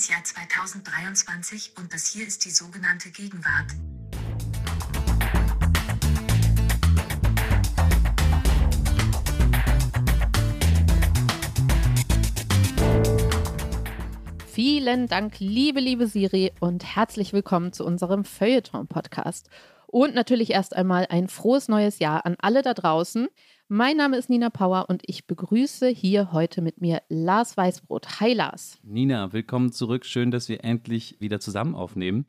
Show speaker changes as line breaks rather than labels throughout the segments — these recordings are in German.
das Jahr 2023 und das hier ist die sogenannte Gegenwart.
Vielen Dank, liebe, liebe Siri und herzlich willkommen zu unserem Feuilleton-Podcast. Und natürlich erst einmal ein frohes neues Jahr an alle da draußen. Mein Name ist Nina Power und ich begrüße hier heute mit mir Lars Weißbrot. Hi Lars.
Nina, willkommen zurück. Schön, dass wir endlich wieder zusammen aufnehmen.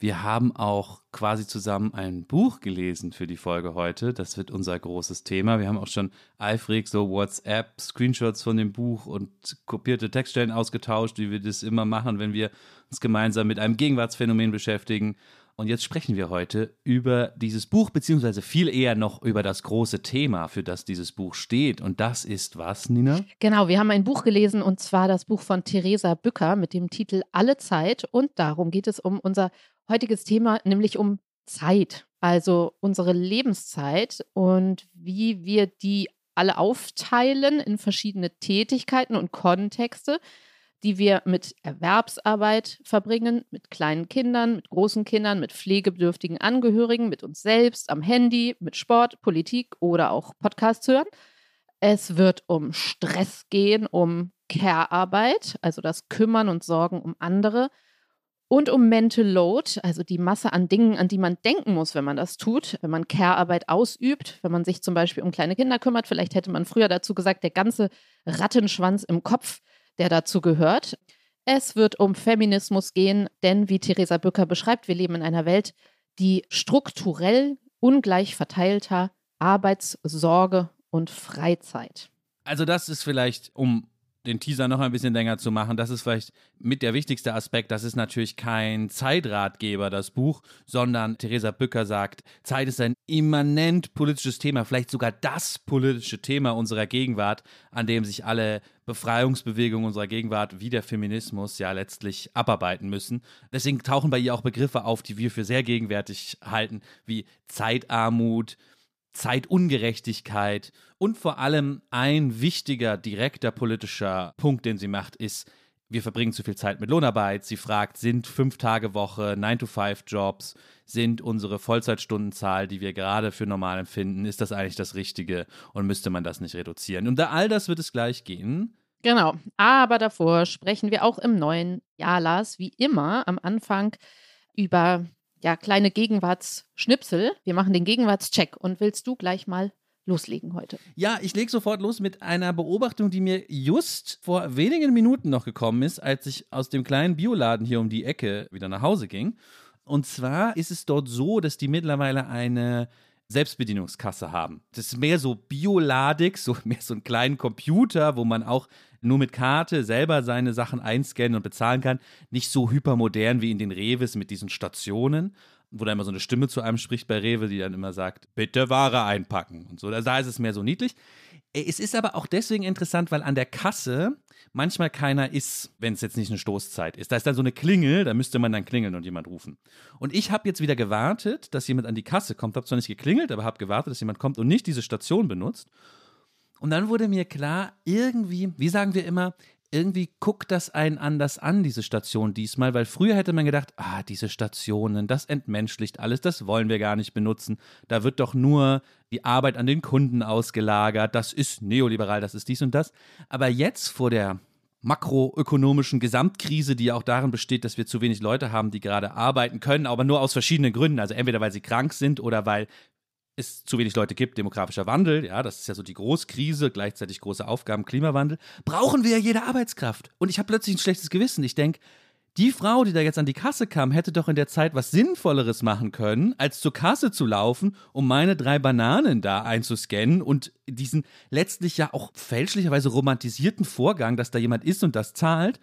Wir haben auch quasi zusammen ein Buch gelesen für die Folge heute. Das wird unser großes Thema. Wir haben auch schon eifrig so WhatsApp, Screenshots von dem Buch und kopierte Textstellen ausgetauscht, wie wir das immer machen, wenn wir uns gemeinsam mit einem Gegenwartsphänomen beschäftigen. Und jetzt sprechen wir heute über dieses Buch, beziehungsweise viel eher noch über das große Thema, für das dieses Buch steht. Und das ist was, Nina?
Genau, wir haben ein Buch gelesen und zwar das Buch von Theresa Bücker mit dem Titel Alle Zeit. Und darum geht es um unser heutiges Thema, nämlich um Zeit, also unsere Lebenszeit und wie wir die alle aufteilen in verschiedene Tätigkeiten und Kontexte die wir mit Erwerbsarbeit verbringen, mit kleinen Kindern, mit großen Kindern, mit pflegebedürftigen Angehörigen, mit uns selbst, am Handy, mit Sport, Politik oder auch Podcasts hören. Es wird um Stress gehen, um Care-Arbeit, also das Kümmern und Sorgen um andere und um Mental Load, also die Masse an Dingen, an die man denken muss, wenn man das tut, wenn man Care-Arbeit ausübt, wenn man sich zum Beispiel um kleine Kinder kümmert. Vielleicht hätte man früher dazu gesagt, der ganze Rattenschwanz im Kopf, der dazu gehört. Es wird um Feminismus gehen, denn wie Theresa Bücker beschreibt, wir leben in einer Welt, die strukturell ungleich verteilter Arbeitssorge und Freizeit.
Also das ist vielleicht, um den Teaser noch ein bisschen länger zu machen, das ist vielleicht mit der wichtigste Aspekt, das ist natürlich kein Zeitratgeber, das Buch, sondern Theresa Bücker sagt, Zeit ist ein immanent politisches Thema, vielleicht sogar das politische Thema unserer Gegenwart, an dem sich alle Befreiungsbewegungen unserer Gegenwart wie der Feminismus ja letztlich abarbeiten müssen. Deswegen tauchen bei ihr auch Begriffe auf, die wir für sehr gegenwärtig halten, wie Zeitarmut, Zeitungerechtigkeit und vor allem ein wichtiger, direkter politischer Punkt, den sie macht, ist, wir verbringen zu viel Zeit mit Lohnarbeit. Sie fragt, sind fünf Tage Woche, 9-to-5-Jobs, sind unsere Vollzeitstundenzahl, die wir gerade für normal empfinden, ist das eigentlich das Richtige und müsste man das nicht reduzieren? Und da all das wird es gleich gehen.
Genau, aber davor sprechen wir auch im neuen Jahr, Lars, wie immer am Anfang über ja, kleine Gegenwartsschnipsel. Wir machen den Gegenwartscheck. Und willst du gleich mal loslegen heute?
Ja, ich lege sofort los mit einer Beobachtung, die mir just vor wenigen Minuten noch gekommen ist, als ich aus dem kleinen Bioladen hier um die Ecke wieder nach Hause ging. Und zwar ist es dort so, dass die mittlerweile eine Selbstbedienungskasse haben. Das ist mehr so bioladig, so mehr so einen kleinen Computer, wo man auch nur mit Karte selber seine Sachen einscannen und bezahlen kann. Nicht so hypermodern wie in den Reves mit diesen Stationen, wo da immer so eine Stimme zu einem spricht bei Rewe, die dann immer sagt, bitte Ware einpacken und so. Da ist es mehr so niedlich. Äh, es ist aber auch deswegen interessant, weil an der Kasse manchmal keiner ist, wenn es jetzt nicht eine Stoßzeit ist. Da ist dann so eine Klingel, da müsste man dann klingeln und jemand rufen. Und ich habe jetzt wieder gewartet, dass jemand an die Kasse kommt. Habe zwar nicht geklingelt, aber habe gewartet, dass jemand kommt und nicht diese Station benutzt. Und dann wurde mir klar, irgendwie, wie sagen wir immer, irgendwie guckt das einen anders an, diese Station diesmal, weil früher hätte man gedacht, ah, diese Stationen, das entmenschlicht alles, das wollen wir gar nicht benutzen. Da wird doch nur die Arbeit an den Kunden ausgelagert, das ist neoliberal, das ist dies und das. Aber jetzt vor der makroökonomischen Gesamtkrise, die ja auch darin besteht, dass wir zu wenig Leute haben, die gerade arbeiten können, aber nur aus verschiedenen Gründen. Also entweder weil sie krank sind oder weil es zu wenig Leute gibt, demografischer Wandel, ja, das ist ja so die Großkrise, gleichzeitig große Aufgaben, Klimawandel, brauchen wir ja jede Arbeitskraft. Und ich habe plötzlich ein schlechtes Gewissen. Ich denke, die Frau, die da jetzt an die Kasse kam, hätte doch in der Zeit was Sinnvolleres machen können, als zur Kasse zu laufen, um meine drei Bananen da einzuscannen und diesen letztlich ja auch fälschlicherweise romantisierten Vorgang, dass da jemand ist und das zahlt.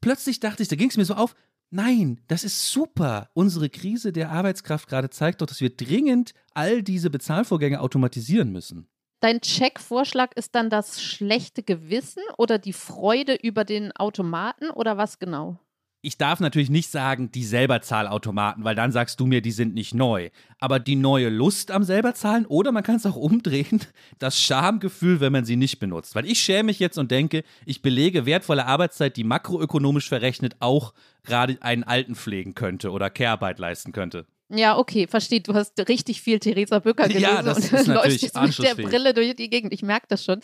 Plötzlich dachte ich, da ging es mir so auf, Nein, das ist super. Unsere Krise der Arbeitskraft gerade zeigt doch, dass wir dringend all diese Bezahlvorgänge automatisieren müssen.
Dein Checkvorschlag ist dann das schlechte Gewissen oder die Freude über den Automaten oder was genau?
ich darf natürlich nicht sagen, die Selberzahlautomaten, weil dann sagst du mir, die sind nicht neu. Aber die neue Lust am Selberzahlen oder man kann es auch umdrehen, das Schamgefühl, wenn man sie nicht benutzt. Weil ich schäme mich jetzt und denke, ich belege wertvolle Arbeitszeit, die makroökonomisch verrechnet auch gerade einen Alten pflegen könnte oder Care-Arbeit leisten könnte.
Ja, okay, versteht. Du hast richtig viel Theresa Bücker gelesen
Ja, das
und
ist
leuchtest mit der. Brille durch die Gegend. Ich merke das schon.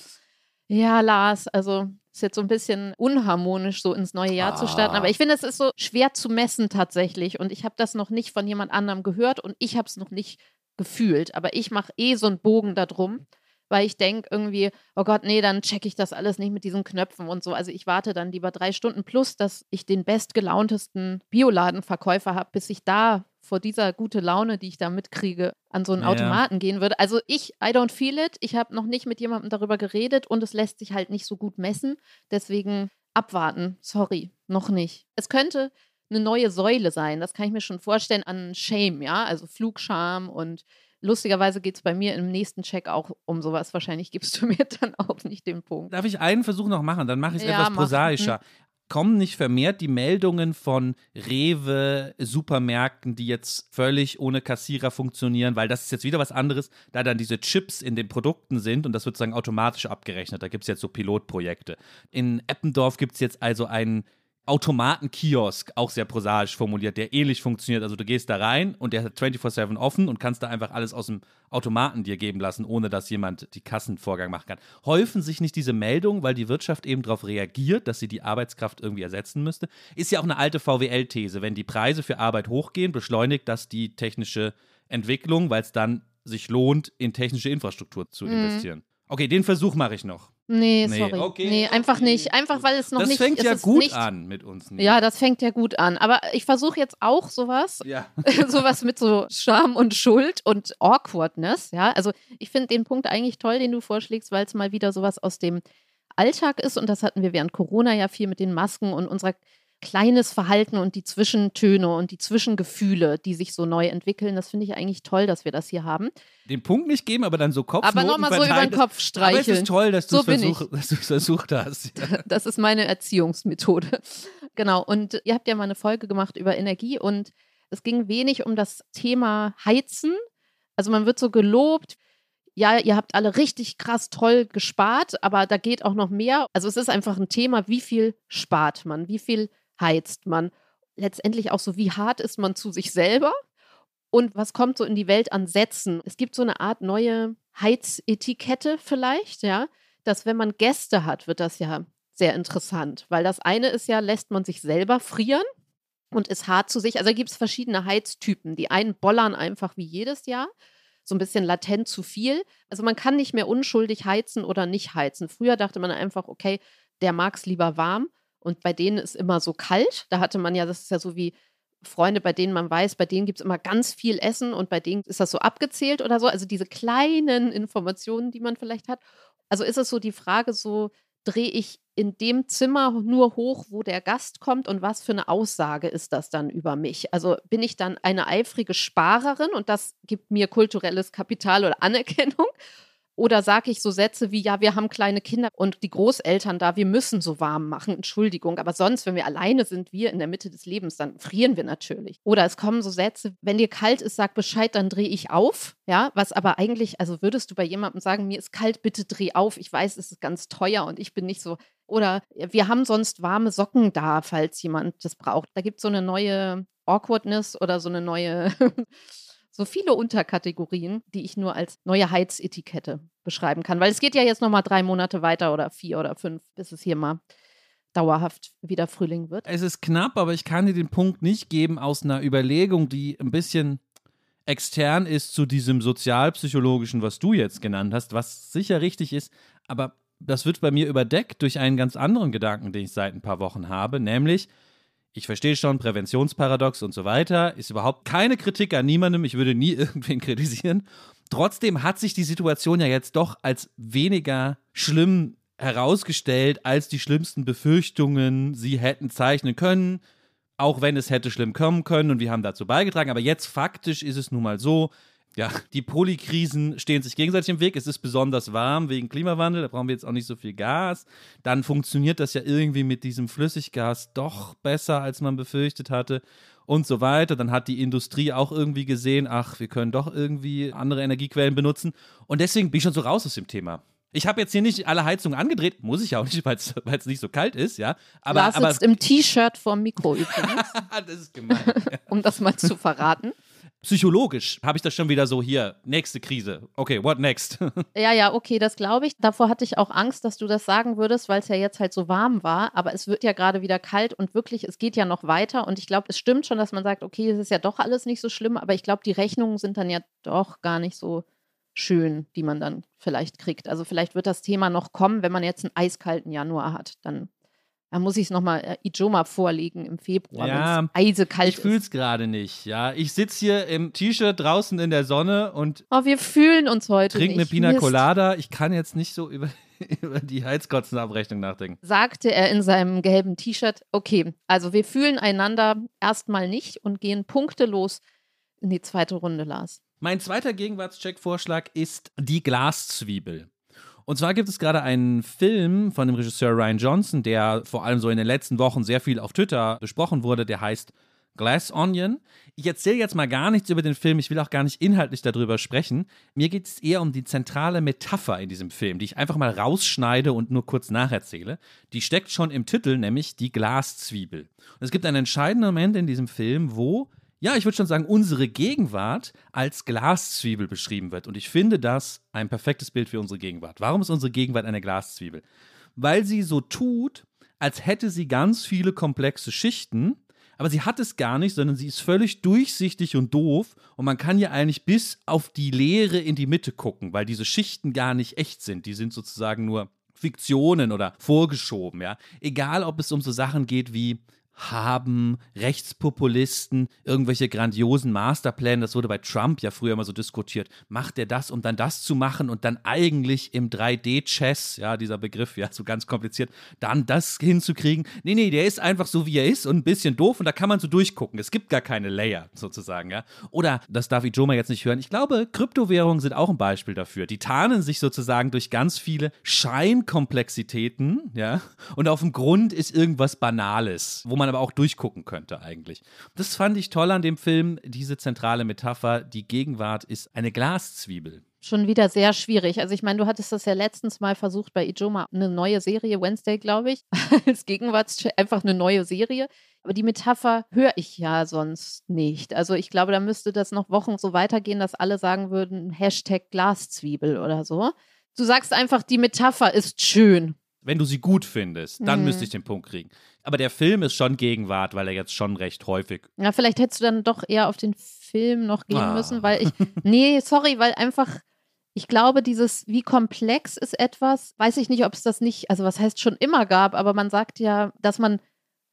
Ja, Lars, also ist jetzt so ein bisschen unharmonisch, so ins neue Jahr zu starten.
Ah.
Aber ich finde, es ist so schwer zu messen tatsächlich. Und ich habe das noch nicht von jemand anderem gehört und ich habe es noch nicht gefühlt. Aber ich mache eh so einen Bogen da drum, weil ich denke irgendwie, oh Gott, nee, dann checke ich das alles nicht mit diesen Knöpfen und so. Also ich warte dann lieber drei Stunden plus, dass ich den bestgelauntesten Bioladenverkäufer habe, bis ich da vor dieser gute Laune, die ich da mitkriege, an so einen
Ja.
Automaten gehen würde. Also ich, I don't feel it. Ich habe noch nicht mit jemandem darüber geredet und es lässt sich halt nicht so gut messen. Deswegen abwarten. Sorry, noch nicht. Es könnte eine neue Säule sein. Das kann ich mir schon vorstellen an Shame, ja, also Flugscham und lustigerweise geht es bei mir im nächsten Check auch um sowas. Wahrscheinlich gibst du mir dann auch nicht den Punkt.
Darf ich einen Versuch noch machen? Dann mache ich es
Ja,
etwas
mach.
prosaischer. Kommen nicht vermehrt die Meldungen von Rewe, Supermärkten, die jetzt völlig ohne Kassierer funktionieren, weil das ist jetzt wieder was anderes, da dann diese Chips in den Produkten sind und das wird sozusagen automatisch abgerechnet. Da gibt es jetzt so Pilotprojekte. In Eppendorf gibt es jetzt also einen Automatenkiosk, auch sehr prosaisch formuliert, der ähnlich funktioniert. Also du gehst da rein und der hat 24-7 offen und kannst da einfach alles aus dem Automaten dir geben lassen, ohne dass jemand die Kassenvorgang machen kann. Häufen sich nicht diese Meldungen, weil die Wirtschaft eben darauf reagiert, dass sie die Arbeitskraft irgendwie ersetzen müsste? Ist ja auch eine alte VWL-These. Wenn die Preise für Arbeit hochgehen, beschleunigt das die technische Entwicklung, weil es dann sich lohnt, in technische Infrastruktur zu
Mhm.
investieren. Okay, den Versuch mache ich noch.
Nee,
Nee,
sorry.
okay,
nee, einfach
okay.
nicht. Einfach weil es noch
das
nicht
fängt
es
ja gut
nicht,
an mit uns. Nina.
Ja, das fängt ja gut an. Aber ich versuche jetzt auch sowas,
Ja.
sowas mit so Scham und Schuld und Awkwardness. Ja, also ich finde den Punkt eigentlich toll, den du vorschlägst, weil es mal wieder sowas aus dem Alltag ist. Und das hatten wir während Corona ja viel mit den Masken und unserer kleines Verhalten und die Zwischentöne und die Zwischengefühle, die sich so neu entwickeln. Das finde ich eigentlich toll, dass wir das hier haben.
Den Punkt nicht geben, aber dann so Kopfnoten
Aber nochmal so über den. Kopf
Aber es
streicheln.
ist toll, dass du
So
es versucht hast.
Das ist meine Erziehungsmethode. Genau. Und ihr habt ja mal eine Folge gemacht über Energie und es ging wenig um das Thema Heizen. Also man wird so gelobt. Ja, ihr habt alle richtig krass toll gespart, aber da geht auch noch mehr. Also es ist einfach ein Thema, wie viel spart man, wie viel heizt man. Letztendlich auch so, wie hart ist man zu sich selber und was kommt so in die Welt an Sätzen. Es gibt so eine Art neue Heizetikette vielleicht, ja, dass wenn man Gäste hat, wird das ja sehr interessant, weil das eine ist ja, lässt man sich selber frieren und ist hart zu sich. Also gibt es verschiedene Heiztypen. Die einen bollern einfach wie jedes Jahr, so ein bisschen latent zu viel. Also man kann nicht mehr unschuldig heizen oder nicht heizen. Früher dachte man einfach, okay, der mag es lieber warm und bei denen ist immer so kalt. Da hatte man ja, das ist ja so wie Freunde, bei denen man weiß, bei denen gibt es immer ganz viel Essen und bei denen ist das so abgezählt oder so. Also diese kleinen Informationen, die man vielleicht hat. Also ist es so die Frage, so drehe ich in dem Zimmer nur hoch, wo der Gast kommt und was für eine Aussage ist das dann über mich? Also bin ich dann eine eifrige Sparerin und das gibt mir kulturelles Kapital oder Anerkennung? Oder sage ich so Sätze wie, ja, wir haben kleine Kinder und die Großeltern da, wir müssen so warm machen, Entschuldigung. Aber sonst, wenn wir alleine sind, wir in der Mitte des Lebens, dann frieren wir natürlich. Oder es kommen so Sätze, wenn dir kalt ist, sag Bescheid, dann drehe ich auf. Ja, was aber eigentlich, also würdest du bei jemandem sagen, mir ist kalt, bitte dreh auf. Ich weiß, es ist ganz teuer und ich bin nicht so. Oder wir haben sonst warme Socken da, falls jemand das braucht. Da gibt es so eine neue Awkwardness oder so eine neue so viele Unterkategorien, die ich nur als neue Heizetikette beschreiben kann. Weil es geht ja jetzt nochmal drei Monate weiter oder vier oder fünf, bis es hier mal dauerhaft wieder Frühling wird.
Es ist knapp, aber ich kann dir den Punkt nicht geben aus einer Überlegung, die ein bisschen extern ist zu diesem sozialpsychologischen, was du jetzt genannt hast, was sicher richtig ist, aber das wird bei mir überdeckt durch einen ganz anderen Gedanken, den ich seit ein paar Wochen habe, nämlich ich verstehe schon, Präventionsparadox und so weiter, ist überhaupt keine Kritik an niemandem, ich würde nie irgendwen kritisieren. Trotzdem hat sich die Situation ja jetzt doch als weniger schlimm herausgestellt, als die schlimmsten Befürchtungen sie hätten zeichnen können, auch wenn es hätte schlimm kommen können und wir haben dazu beigetragen. Aber jetzt faktisch ist es nun mal so, Ja, die Polykrisen stehen sich gegenseitig im Weg. Es ist besonders warm wegen Klimawandel, da brauchen wir jetzt auch nicht so viel Gas. Dann funktioniert das ja irgendwie mit diesem Flüssiggas doch besser, als man befürchtet hatte und so weiter. Dann hat die Industrie auch irgendwie gesehen, ach, wir können doch irgendwie andere Energiequellen benutzen. Und deswegen bin ich schon so raus aus dem Thema. Ich habe jetzt hier nicht alle Heizungen angedreht, muss ich ja auch nicht, weil es nicht so kalt ist, ja. Aber,
Lars
aber
sitzt im T-Shirt vorm Mikro übrigens,
das ist gemein.
um das mal zu verraten.
Psychologisch habe ich das schon wieder so hier. Nächste Krise. Okay, what next?
Ja, ja, okay, das glaube ich. Davor hatte ich auch Angst, dass du das sagen würdest, weil es ja jetzt halt so warm war. Aber es wird ja gerade wieder kalt und wirklich, es geht ja noch weiter. Und ich glaube, es stimmt schon, dass man sagt, okay, es ist ja doch alles nicht so schlimm. Aber ich glaube, die Rechnungen sind dann ja doch gar nicht so schön, die man dann vielleicht kriegt. Also vielleicht wird das Thema noch kommen, wenn man jetzt einen eiskalten Januar hat. Dann, dann muss ich es nochmal äh, Ijoma vorlegen im Februar,
Ja,
wenn es eisekalt
ich fühle es gerade nicht, ja. Ich sitze hier im T-Shirt draußen in der Sonne und
ist. Oh, wir fühlen uns heute
trinke eine. Pina
Mist.
Colada. Ich kann jetzt nicht so über, über die Heizkotzenabrechnung nachdenken.
sagte er in seinem gelben T-Shirt, okay, also wir fühlen einander erstmal nicht und gehen punktelos in die zweite Runde, Lars.
Mein zweiter Gegenwartscheck-Vorschlag ist die Glaszwiebel. Und zwar gibt es gerade einen Film von dem Regisseur Ryan Johnson, der vor allem so in den letzten Wochen sehr viel auf Twitter besprochen wurde, der heißt Glass Onion. Ich erzähle jetzt mal gar nichts über den Film, ich will auch gar nicht inhaltlich darüber sprechen. Mir geht es eher um die zentrale Metapher in diesem Film, die ich einfach mal rausschneide und nur kurz nacherzähle. Die steckt schon im Titel, nämlich die Glaszwiebel. Und es gibt einen entscheidenden Moment in diesem Film, wo ja, ich würde schon sagen, unsere Gegenwart als Glaszwiebel beschrieben wird. Und ich finde das ein perfektes Bild für unsere Gegenwart. Warum ist unsere Gegenwart eine Glaszwiebel? Weil sie so tut, als hätte sie ganz viele komplexe Schichten, aber sie hat es gar nicht, sondern sie ist völlig durchsichtig und doof und man kann ja eigentlich bis auf die Leere in die Mitte gucken, weil diese Schichten gar nicht echt sind. Die sind sozusagen nur Fiktionen oder vorgeschoben, ja. Egal, ob es um so Sachen geht wie haben Rechtspopulisten irgendwelche grandiosen Masterpläne, das wurde bei Trump ja früher mal so diskutiert, macht er das, um dann das zu machen und dann eigentlich im 3D-Chess, ja, dieser Begriff, ja, so ganz kompliziert, dann das hinzukriegen. Nee, nee, der ist einfach so, wie er ist und ein bisschen doof und da kann man so durchgucken. Es gibt gar keine Layer sozusagen, ja. Oder, das darf Ijoma jetzt nicht hören, ich glaube, Kryptowährungen sind auch ein Beispiel dafür. Die tarnen sich sozusagen durch ganz viele Scheinkomplexitäten, ja, und auf dem Grund ist irgendwas Banales, wo man aber auch durchgucken könnte eigentlich. Das fand ich toll an dem Film, diese zentrale Metapher, die Gegenwart ist eine Glaszwiebel.
Schon wieder sehr schwierig. Also ich meine, du hattest das ja letztens mal versucht bei Ijoma, eine neue Serie, Wednesday, glaube ich, als Gegenwartscheck, einfach eine neue Serie. Aber die Metapher höre ich ja sonst nicht. Also ich glaube, da müsste das noch Wochen so weitergehen, dass alle sagen würden, Hashtag Glaszwiebel oder so. Du sagst einfach, die Metapher ist schön.
Wenn du sie gut findest, dann
Mhm.
müsste ich den Punkt kriegen. Aber der Film ist schon Gegenwart, weil er jetzt schon recht häufig.
Ja, vielleicht hättest du dann doch eher auf den Film noch gehen
Ah.
müssen, weil ich, nee, sorry, weil einfach, ich glaube, dieses, wie komplex ist etwas, weiß ich nicht, ob es das nicht, also was heißt schon immer gab, aber man sagt ja, dass man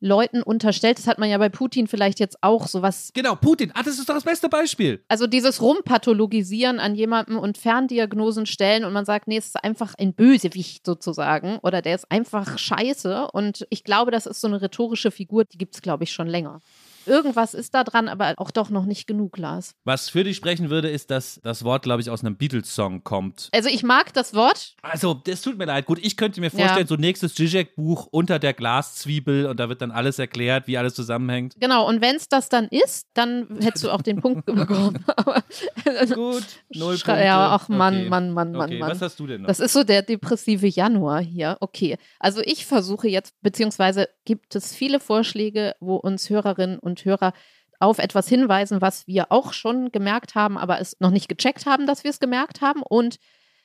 Leuten unterstellt, das hat man ja bei Putin vielleicht jetzt auch, sowas,
Genau, Putin. Ah, das ist doch das beste Beispiel.
also dieses Rumpathologisieren an jemandem und Ferndiagnosen stellen und man sagt, nee, es ist einfach ein Bösewicht sozusagen oder der ist einfach scheiße und ich glaube, das ist so eine rhetorische Figur, die gibt es, glaube ich, schon länger. Irgendwas ist da dran, aber auch doch noch nicht genug, Lars.
Was für dich sprechen würde, ist, dass das Wort, glaube ich, aus einem Beatles-Song kommt.
Also ich mag das Wort.
Also, das tut mir leid. Gut, ich könnte mir vorstellen,
Ja.
so nächstes Zizek-Buch unter der Glaszwiebel und da wird dann alles erklärt, wie alles zusammenhängt.
Genau, und wenn es das dann ist, dann hättest du auch den Punkt bekommen. Aber,
Gut, null
Schrei-
Punkte.
Ja, ach Mann,
Okay.
Mann, Mann, Mann,
Okay,
Mann.
was hast du denn noch?
Das ist so der depressive Januar hier. Okay. Also ich versuche jetzt, beziehungsweise gibt es viele Vorschläge, wo uns Hörerinnen und Hörer auf etwas hinweisen, was wir auch schon gemerkt haben, aber es noch nicht gecheckt haben, dass wir es gemerkt haben. Und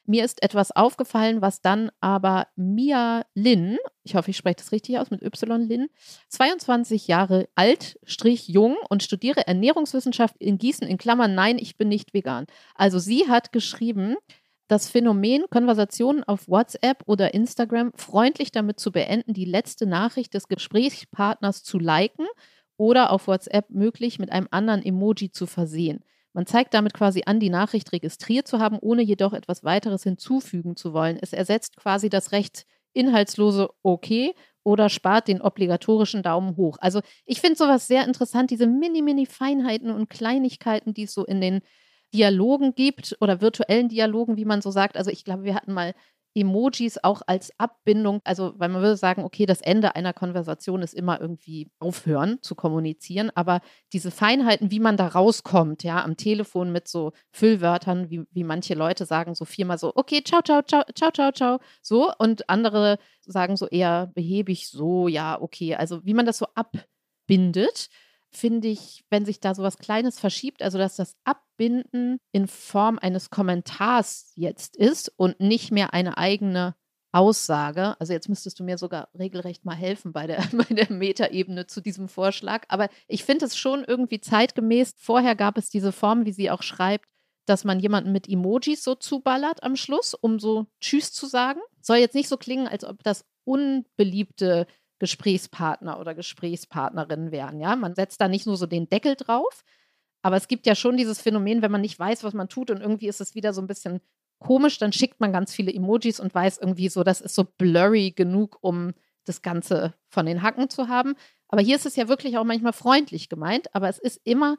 mir ist etwas aufgefallen, was dann aber Mia Lin, ich hoffe, ich spreche das richtig aus mit Y Lin, 22 Jahre alt, strich jung und studiere Ernährungswissenschaft in Gießen in Klammern, nein, ich bin nicht vegan. Also sie hat geschrieben, das Phänomen, Konversationen auf WhatsApp oder Instagram freundlich damit zu beenden, die letzte Nachricht des Gesprächspartners zu liken oder auf WhatsApp möglich mit einem anderen Emoji zu versehen. Man zeigt damit quasi an, die Nachricht registriert zu haben, ohne jedoch etwas weiteres hinzufügen zu wollen. Es ersetzt quasi das recht inhaltslose Okay oder spart den obligatorischen Daumen hoch. Also ich finde sowas sehr interessant, diese mini-mini Feinheiten und Kleinigkeiten, die es so in den Dialogen gibt oder virtuellen Dialogen, wie man so sagt. Also ich glaube, wir hatten mal Emojis auch als Abbindung, also weil man würde sagen, okay, das Ende einer Konversation ist immer irgendwie aufhören zu kommunizieren, aber diese Feinheiten, wie man da rauskommt, ja, am Telefon mit so Füllwörtern, wie, wie manche Leute sagen so viermal so, okay, ciao, ciao, ciao, ciao, ciao, ciao, so und andere sagen so eher behäbig so, ja, okay, also wie man das so abbindet finde ich, wenn sich da so was Kleines verschiebt, also dass das Abbinden in Form eines Kommentars jetzt ist und nicht mehr eine eigene Aussage. Also jetzt müsstest du mir sogar regelrecht mal helfen bei der, bei der Metaebene zu diesem Vorschlag. Aber ich finde es schon irgendwie zeitgemäß. Vorher gab es diese Form, wie sie auch schreibt, dass man jemanden mit Emojis so zuballert am Schluss, um so Tschüss zu sagen. Soll jetzt nicht so klingen, als ob das unbeliebte Gesprächspartner oder Gesprächspartnerin wären. Ja, man setzt da nicht nur so den Deckel drauf, aber es gibt ja schon dieses Phänomen, wenn man nicht weiß, was man tut und irgendwie ist es wieder so ein bisschen komisch, dann schickt man ganz viele Emojis und weiß irgendwie so, das ist so blurry genug, um das Ganze von den Hacken zu haben. Aber hier ist es ja wirklich auch manchmal freundlich gemeint, aber es ist immer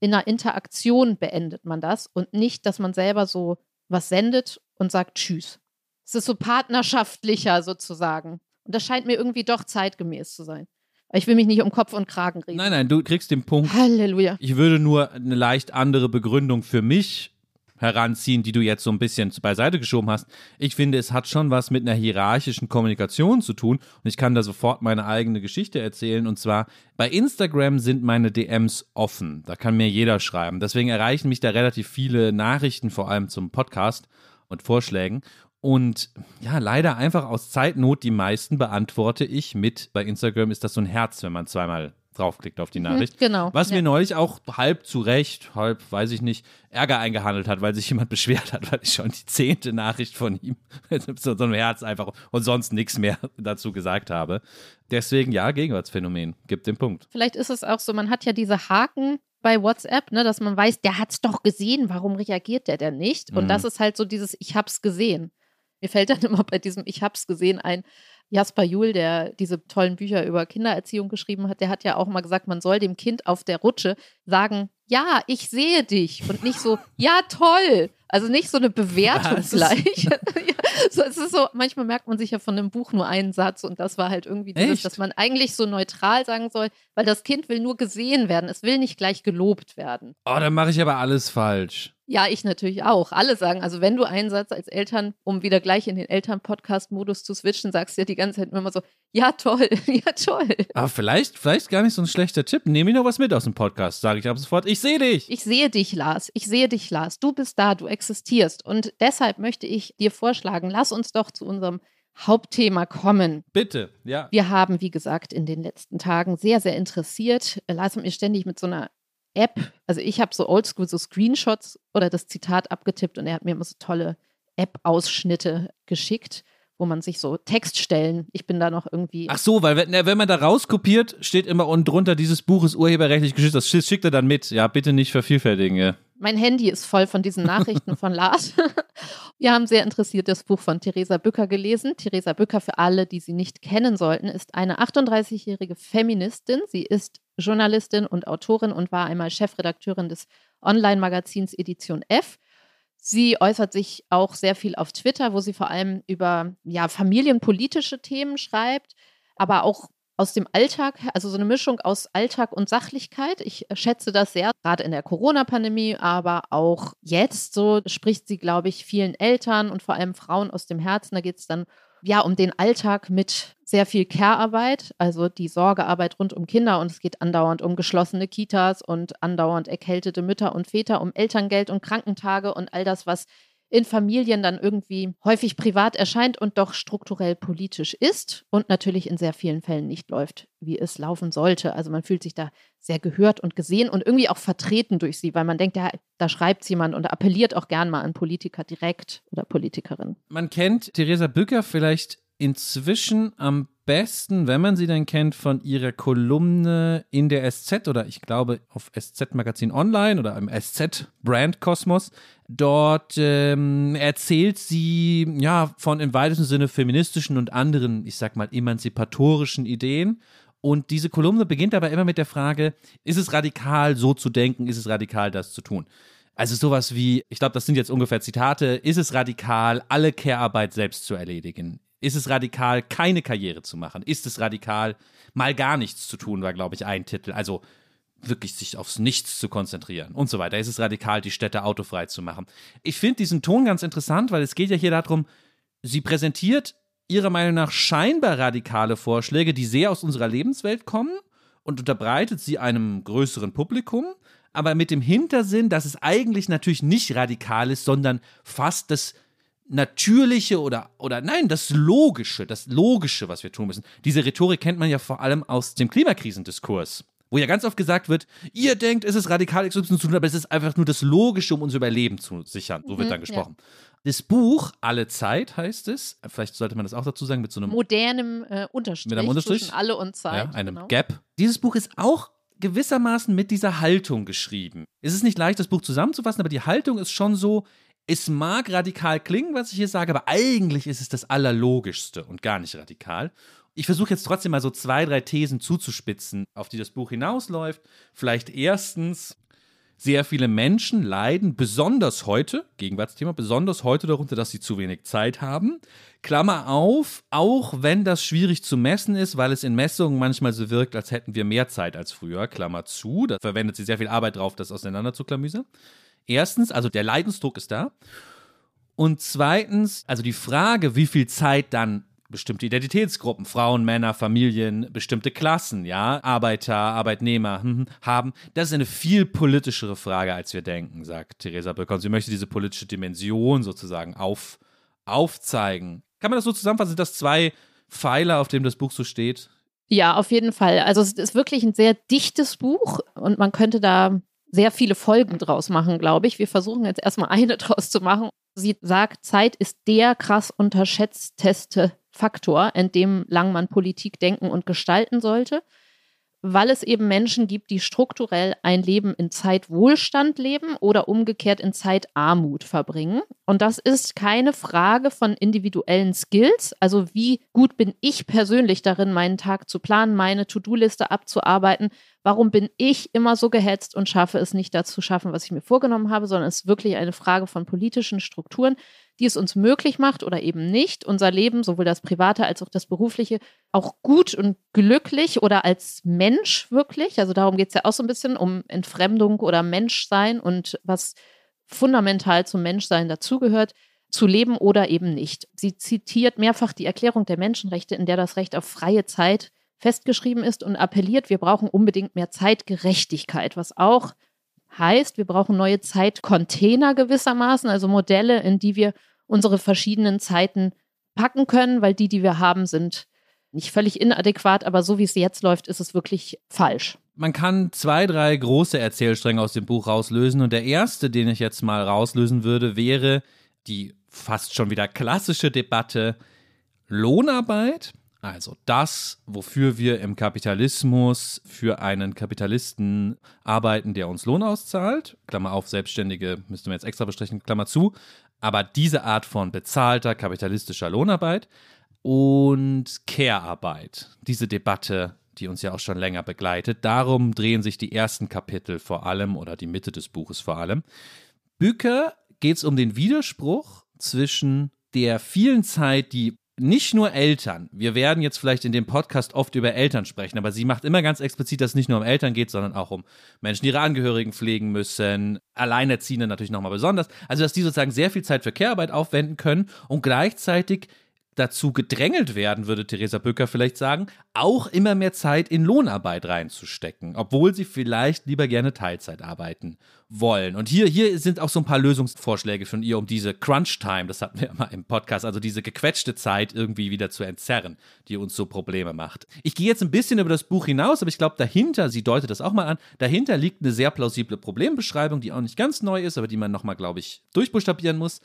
in einer Interaktion beendet man das und nicht, dass man selber so was sendet und sagt Tschüss. Es ist so partnerschaftlicher sozusagen. Das scheint mir irgendwie doch zeitgemäß zu sein. Ich will mich nicht um Kopf und Kragen reden.
Nein, nein, du kriegst den Punkt.
Halleluja.
Ich würde nur eine leicht andere Begründung für mich heranziehen, die du jetzt so ein bisschen beiseite geschoben hast. Ich finde, es hat schon was mit einer hierarchischen Kommunikation zu tun und ich kann da sofort meine eigene Geschichte erzählen und zwar bei Instagram sind meine DMs offen. Da kann mir jeder schreiben. Deswegen erreichen mich da relativ viele Nachrichten, vor allem zum Podcast und Vorschlägen und ja, leider einfach aus Zeitnot, die meisten beantworte ich mit, bei Instagram ist das so ein Herz, wenn man zweimal draufklickt auf die mhm, Nachricht.
Genau.
Was ja. mir neulich auch halb zu Recht, halb, weiß ich nicht, Ärger eingehandelt hat, weil sich jemand beschwert hat, weil ich schon die zehnte Nachricht von ihm so, so ein Herz einfach und sonst nichts mehr dazu gesagt habe. Deswegen ja, Gegenwartsphänomen, gibt den Punkt.
Vielleicht ist es auch so, man hat ja diese Haken bei WhatsApp, ne, dass man weiß, der hat es doch gesehen, warum reagiert der denn nicht? Und mhm. das ist halt so dieses, ich hab's gesehen. Mir fällt dann immer bei diesem Ich hab's gesehen ein, Jasper Juhl, der diese tollen Bücher über Kindererziehung geschrieben hat, der hat ja auch mal gesagt, man soll dem Kind auf der Rutsche sagen, ja, ich sehe dich und nicht so, ja, toll. Also nicht so eine Bewertung Was? gleich. ja, so, es ist so, manchmal merkt man sich ja von einem Buch nur einen Satz und das war halt irgendwie dieses, dass man eigentlich so neutral sagen soll, weil das Kind will nur gesehen werden. Es will nicht gleich gelobt werden.
Oh, dann mache ich aber alles falsch.
Ja, ich natürlich auch. Alle sagen, also wenn du einen Satz als Eltern, um wieder gleich in den Eltern-Podcast-Modus zu switchen, sagst du ja die ganze Zeit immer so, ja toll, ja toll.
Aber vielleicht, vielleicht gar nicht so ein schlechter Tipp. Nehme ich noch was mit aus dem Podcast, sage ich ab sofort. Ich sehe dich.
Ich sehe dich, Lars. Ich sehe dich, Lars. Du bist da, du existierst. Und deshalb möchte ich dir vorschlagen, lass uns doch zu unserem Hauptthema kommen.
Bitte, ja.
Wir haben, wie gesagt, in den letzten Tagen sehr, sehr interessiert. Lars hat mir ständig mit so einer App, also ich habe so oldschool so Screenshots oder das Zitat abgetippt und er hat mir immer so tolle App-Ausschnitte geschickt, wo man sich so Textstellen, ich bin da noch irgendwie.
Ach so, weil wenn, wenn man da rauskopiert, steht immer unten drunter, dieses Buch ist urheberrechtlich geschützt, das schickt er dann mit. Ja, bitte nicht vervielfältigen. Ja.
Mein Handy ist voll von diesen Nachrichten von Lars. Wir haben sehr interessiert das Buch von Theresa Bücker gelesen. Theresa Bücker, für alle, die sie nicht kennen sollten, ist eine 38-jährige Feministin. Sie ist Journalistin und Autorin und war einmal Chefredakteurin des Online-Magazins Edition F. Sie äußert sich auch sehr viel auf Twitter, wo sie vor allem über ja, familienpolitische Themen schreibt, aber auch aus dem Alltag, also so eine Mischung aus Alltag und Sachlichkeit. Ich schätze das sehr, gerade in der Corona-Pandemie, aber auch jetzt so spricht sie, glaube ich, vielen Eltern und vor allem Frauen aus dem Herzen. Da geht es dann ja um den Alltag mit sehr viel Care-Arbeit, also die Sorgearbeit rund um Kinder und es geht andauernd um geschlossene Kitas und andauernd erkältete Mütter und Väter, um Elterngeld und Krankentage und all das, was in Familien dann irgendwie häufig privat erscheint und doch strukturell politisch ist und natürlich in sehr vielen Fällen nicht läuft, wie es laufen sollte. Also man fühlt sich da sehr gehört und gesehen und irgendwie auch vertreten durch sie, weil man denkt, ja, da schreibt jemand und appelliert auch gern mal an Politiker direkt oder Politikerin.
Man kennt Theresa Bücker vielleicht inzwischen am besten, wenn man sie denn kennt, von ihrer Kolumne in der SZ oder ich glaube auf SZ Magazin Online oder im SZ Brand Kosmos. Dort ähm, erzählt sie ja von im weitesten Sinne feministischen und anderen, ich sag mal, emanzipatorischen Ideen. Und diese Kolumne beginnt aber immer mit der Frage, ist es radikal, so zu denken, ist es radikal, das zu tun? Also sowas wie, ich glaube, das sind jetzt ungefähr Zitate, ist es radikal, alle Care-Arbeit selbst zu erledigen? Ist es radikal, keine Karriere zu machen? Ist es radikal, mal gar nichts zu tun, war, glaube ich, ein Titel. Also wirklich sich aufs Nichts zu konzentrieren und so weiter. Ist es radikal, die Städte autofrei zu machen? Ich finde diesen Ton ganz interessant, weil es geht ja hier darum, sie präsentiert ihrer Meinung nach scheinbar radikale Vorschläge, die sehr aus unserer Lebenswelt kommen und unterbreitet sie einem größeren Publikum, aber mit dem Hintersinn, dass es eigentlich natürlich nicht radikal ist, sondern fast das Natürliche oder, oder nein, das Logische, das Logische, was wir tun müssen. Diese Rhetorik kennt man ja vor allem aus dem Klimakrisendiskurs, wo ja ganz oft gesagt wird, ihr denkt, es ist radikal XY zu tun, aber es ist einfach nur das Logische, um unser Überleben zu sichern. So wird
Mhm,
dann gesprochen. Das Buch Alle Zeit heißt es, vielleicht sollte man das auch dazu sagen, mit so einem
Modernem äh, Unterstrich.
Mit einem Unterstrich?
Zwischen alle und Zeit.
ja, einem
genau.
Gap. Dieses Buch ist auch gewissermaßen mit dieser Haltung geschrieben. Es ist nicht leicht, das Buch zusammenzufassen, aber die Haltung ist schon so, es mag radikal klingen, was ich hier sage, aber eigentlich ist es das Allerlogischste und gar nicht radikal. Ich versuche jetzt trotzdem mal so zwei, drei Thesen zuzuspitzen, auf die das Buch hinausläuft. Vielleicht erstens, sehr viele Menschen leiden besonders heute, Gegenwartsthema, besonders heute darunter, dass sie zu wenig Zeit haben. Klammer auf, auch wenn das schwierig zu messen ist, weil es in Messungen manchmal so wirkt, als hätten wir mehr Zeit als früher, Klammer zu. Da verwendet sie sehr viel Arbeit drauf, das auseinander. Erstens, also der Leidensdruck ist da. Und zweitens, also die Frage, wie viel Zeit dann bestimmte Identitätsgruppen, Frauen, Männer, Familien, bestimmte Klassen, ja, Arbeiter, Arbeitnehmer hm, hm, haben, das ist eine viel politischere Frage, als wir denken, sagt Theresa Böcker. Und sie möchte diese politische Dimension sozusagen auf, aufzeigen. Kann man das so zusammenfassen? Sind das zwei Pfeiler, auf denen das Buch so steht?
Ja, auf jeden Fall. Also es ist wirklich ein sehr dichtes Buch und man könnte da sehr viele Folgen draus machen, glaube ich. Wir versuchen jetzt erstmal eine draus zu machen. Sie sagt, Zeit ist der krass unterschätzteste Faktor, in dem lang man Politik denken und gestalten sollte, weil es eben Menschen gibt, die strukturell ein Leben in Zeitwohlstand leben oder umgekehrt in Zeitarmut verbringen. Und das ist keine Frage von individuellen Skills, also wie gut bin ich persönlich darin, meinen Tag zu planen, meine To-Do-Liste abzuarbeiten, warum bin ich immer so gehetzt und schaffe es nicht dazu schaffen, was ich mir vorgenommen habe, sondern es ist wirklich eine Frage von politischen Strukturen, die es uns möglich macht oder eben nicht, unser Leben, sowohl das private als auch das berufliche, auch gut und glücklich oder als Mensch wirklich, also darum geht es ja auch so ein bisschen um Entfremdung oder Menschsein und was fundamental zum Menschsein dazugehört, zu leben oder eben nicht. Sie zitiert mehrfach die Erklärung der Menschenrechte, in der das Recht auf freie Zeit festgeschrieben ist und appelliert, wir brauchen unbedingt mehr Zeitgerechtigkeit, was auch heißt, wir brauchen neue Zeitcontainer gewissermaßen, also Modelle, in die wir unsere verschiedenen Zeiten packen können, weil die, die wir haben, sind nicht völlig inadäquat, aber so wie es jetzt läuft, ist es wirklich falsch.
Man kann zwei, drei große Erzählstränge aus dem Buch rauslösen und der erste, den ich jetzt mal rauslösen würde, wäre die fast schon wieder klassische Debatte Lohnarbeit. Also das, wofür wir im Kapitalismus für einen Kapitalisten arbeiten, der uns Lohn auszahlt. Klammer auf, Selbstständige müssten wir jetzt extra besprechen, Klammer zu. Aber diese Art von bezahlter kapitalistischer Lohnarbeit und Care-Arbeit, diese Debatte, die uns ja auch schon länger begleitet, darum drehen sich die ersten Kapitel vor allem oder die Mitte des Buches vor allem. Büker geht es um den Widerspruch zwischen der vielen Zeit, die nicht nur Eltern, wir werden jetzt vielleicht in dem Podcast oft über Eltern sprechen, aber sie macht immer ganz explizit, dass es nicht nur um Eltern geht, sondern auch um Menschen, die ihre Angehörigen pflegen müssen, Alleinerziehende natürlich nochmal besonders. Also, dass die sozusagen sehr viel Zeit für Care-Arbeit aufwenden können und gleichzeitig dazu gedrängelt werden, würde Theresa Bücker vielleicht sagen, auch immer mehr Zeit in Lohnarbeit reinzustecken, obwohl sie vielleicht lieber gerne Teilzeit arbeiten wollen. Und hier, hier sind auch so ein paar Lösungsvorschläge von ihr, um diese Crunch-Time, das hatten wir ja mal im Podcast, also diese gequetschte Zeit irgendwie wieder zu entzerren, die uns so Probleme macht. Ich gehe jetzt ein bisschen über das Buch hinaus, aber ich glaube, dahinter, sie deutet das auch mal an, dahinter liegt eine sehr plausible Problembeschreibung, die auch nicht ganz neu ist, aber die man nochmal, glaube ich, durchbuchstabieren muss.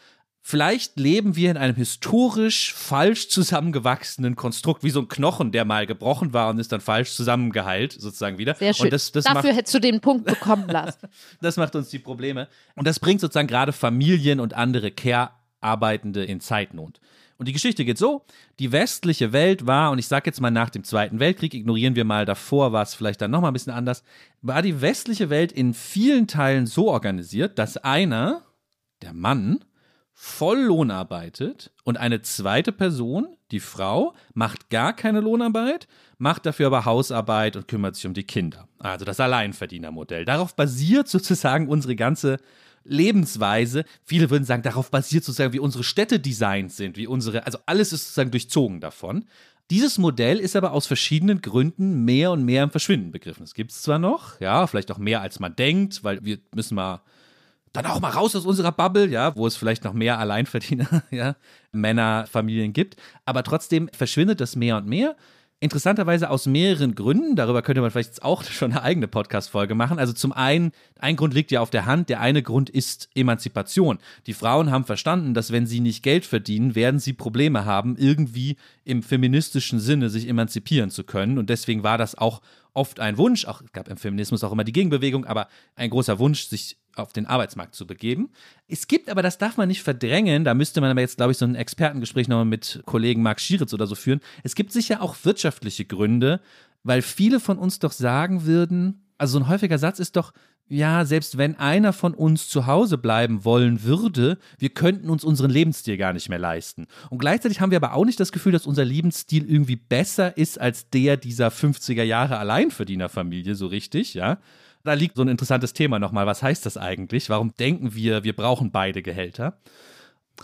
Vielleicht leben wir in einem historisch falsch zusammengewachsenen Konstrukt, wie so ein Knochen, der mal gebrochen war und ist dann falsch zusammengeheilt, sozusagen wieder.
Sehr schön.
Und das, das
Dafür
macht,
hättest du den Punkt bekommen lassen.
das macht uns die Probleme. Und das bringt sozusagen gerade Familien und andere Arbeitende in Zeitnot. Und die Geschichte geht so: Die westliche Welt war, und ich sage jetzt mal nach dem Zweiten Weltkrieg, ignorieren wir mal davor, war es vielleicht dann nochmal ein bisschen anders, war die westliche Welt in vielen Teilen so organisiert, dass einer, der Mann, voll Lohn arbeitet und eine zweite Person, die Frau, macht gar keine Lohnarbeit, macht dafür aber Hausarbeit und kümmert sich um die Kinder. Also das Alleinverdienermodell. Darauf basiert sozusagen unsere ganze Lebensweise. Viele würden sagen, darauf basiert sozusagen, wie unsere Städte designt sind, wie unsere, also alles ist sozusagen durchzogen davon. Dieses Modell ist aber aus verschiedenen Gründen mehr und mehr im Verschwinden begriffen. Es gibt es zwar noch, ja, vielleicht auch mehr als man denkt, weil wir müssen mal dann auch mal raus aus unserer Bubble, ja, wo es vielleicht noch mehr Alleinverdiener, ja, Männerfamilien gibt, aber trotzdem verschwindet das mehr und mehr. Interessanterweise aus mehreren Gründen. Darüber könnte man vielleicht auch schon eine eigene Podcast-Folge machen. Also zum einen, ein Grund liegt ja auf der Hand. Der eine Grund ist Emanzipation. Die Frauen haben verstanden, dass wenn sie nicht Geld verdienen, werden sie Probleme haben, irgendwie im feministischen Sinne sich emanzipieren zu können. Und deswegen war das auch oft ein Wunsch, auch gab im Feminismus auch immer die Gegenbewegung, aber ein großer Wunsch, sich auf den Arbeitsmarkt zu begeben. Es gibt aber, das darf man nicht verdrängen, da müsste man aber jetzt, glaube ich, so ein Expertengespräch nochmal mit Kollegen Marc Schieritz oder so führen. Es gibt sicher auch wirtschaftliche Gründe, weil viele von uns doch sagen würden, also so ein häufiger Satz ist doch, ja, selbst wenn einer von uns zu Hause bleiben wollen würde, wir könnten uns unseren Lebensstil gar nicht mehr leisten. Und gleichzeitig haben wir aber auch nicht das Gefühl, dass unser Lebensstil irgendwie besser ist als der dieser 50er Jahre Alleinverdienerfamilie, so richtig, ja. Da liegt so ein interessantes Thema nochmal. Was heißt das eigentlich? Warum denken wir, wir brauchen beide Gehälter?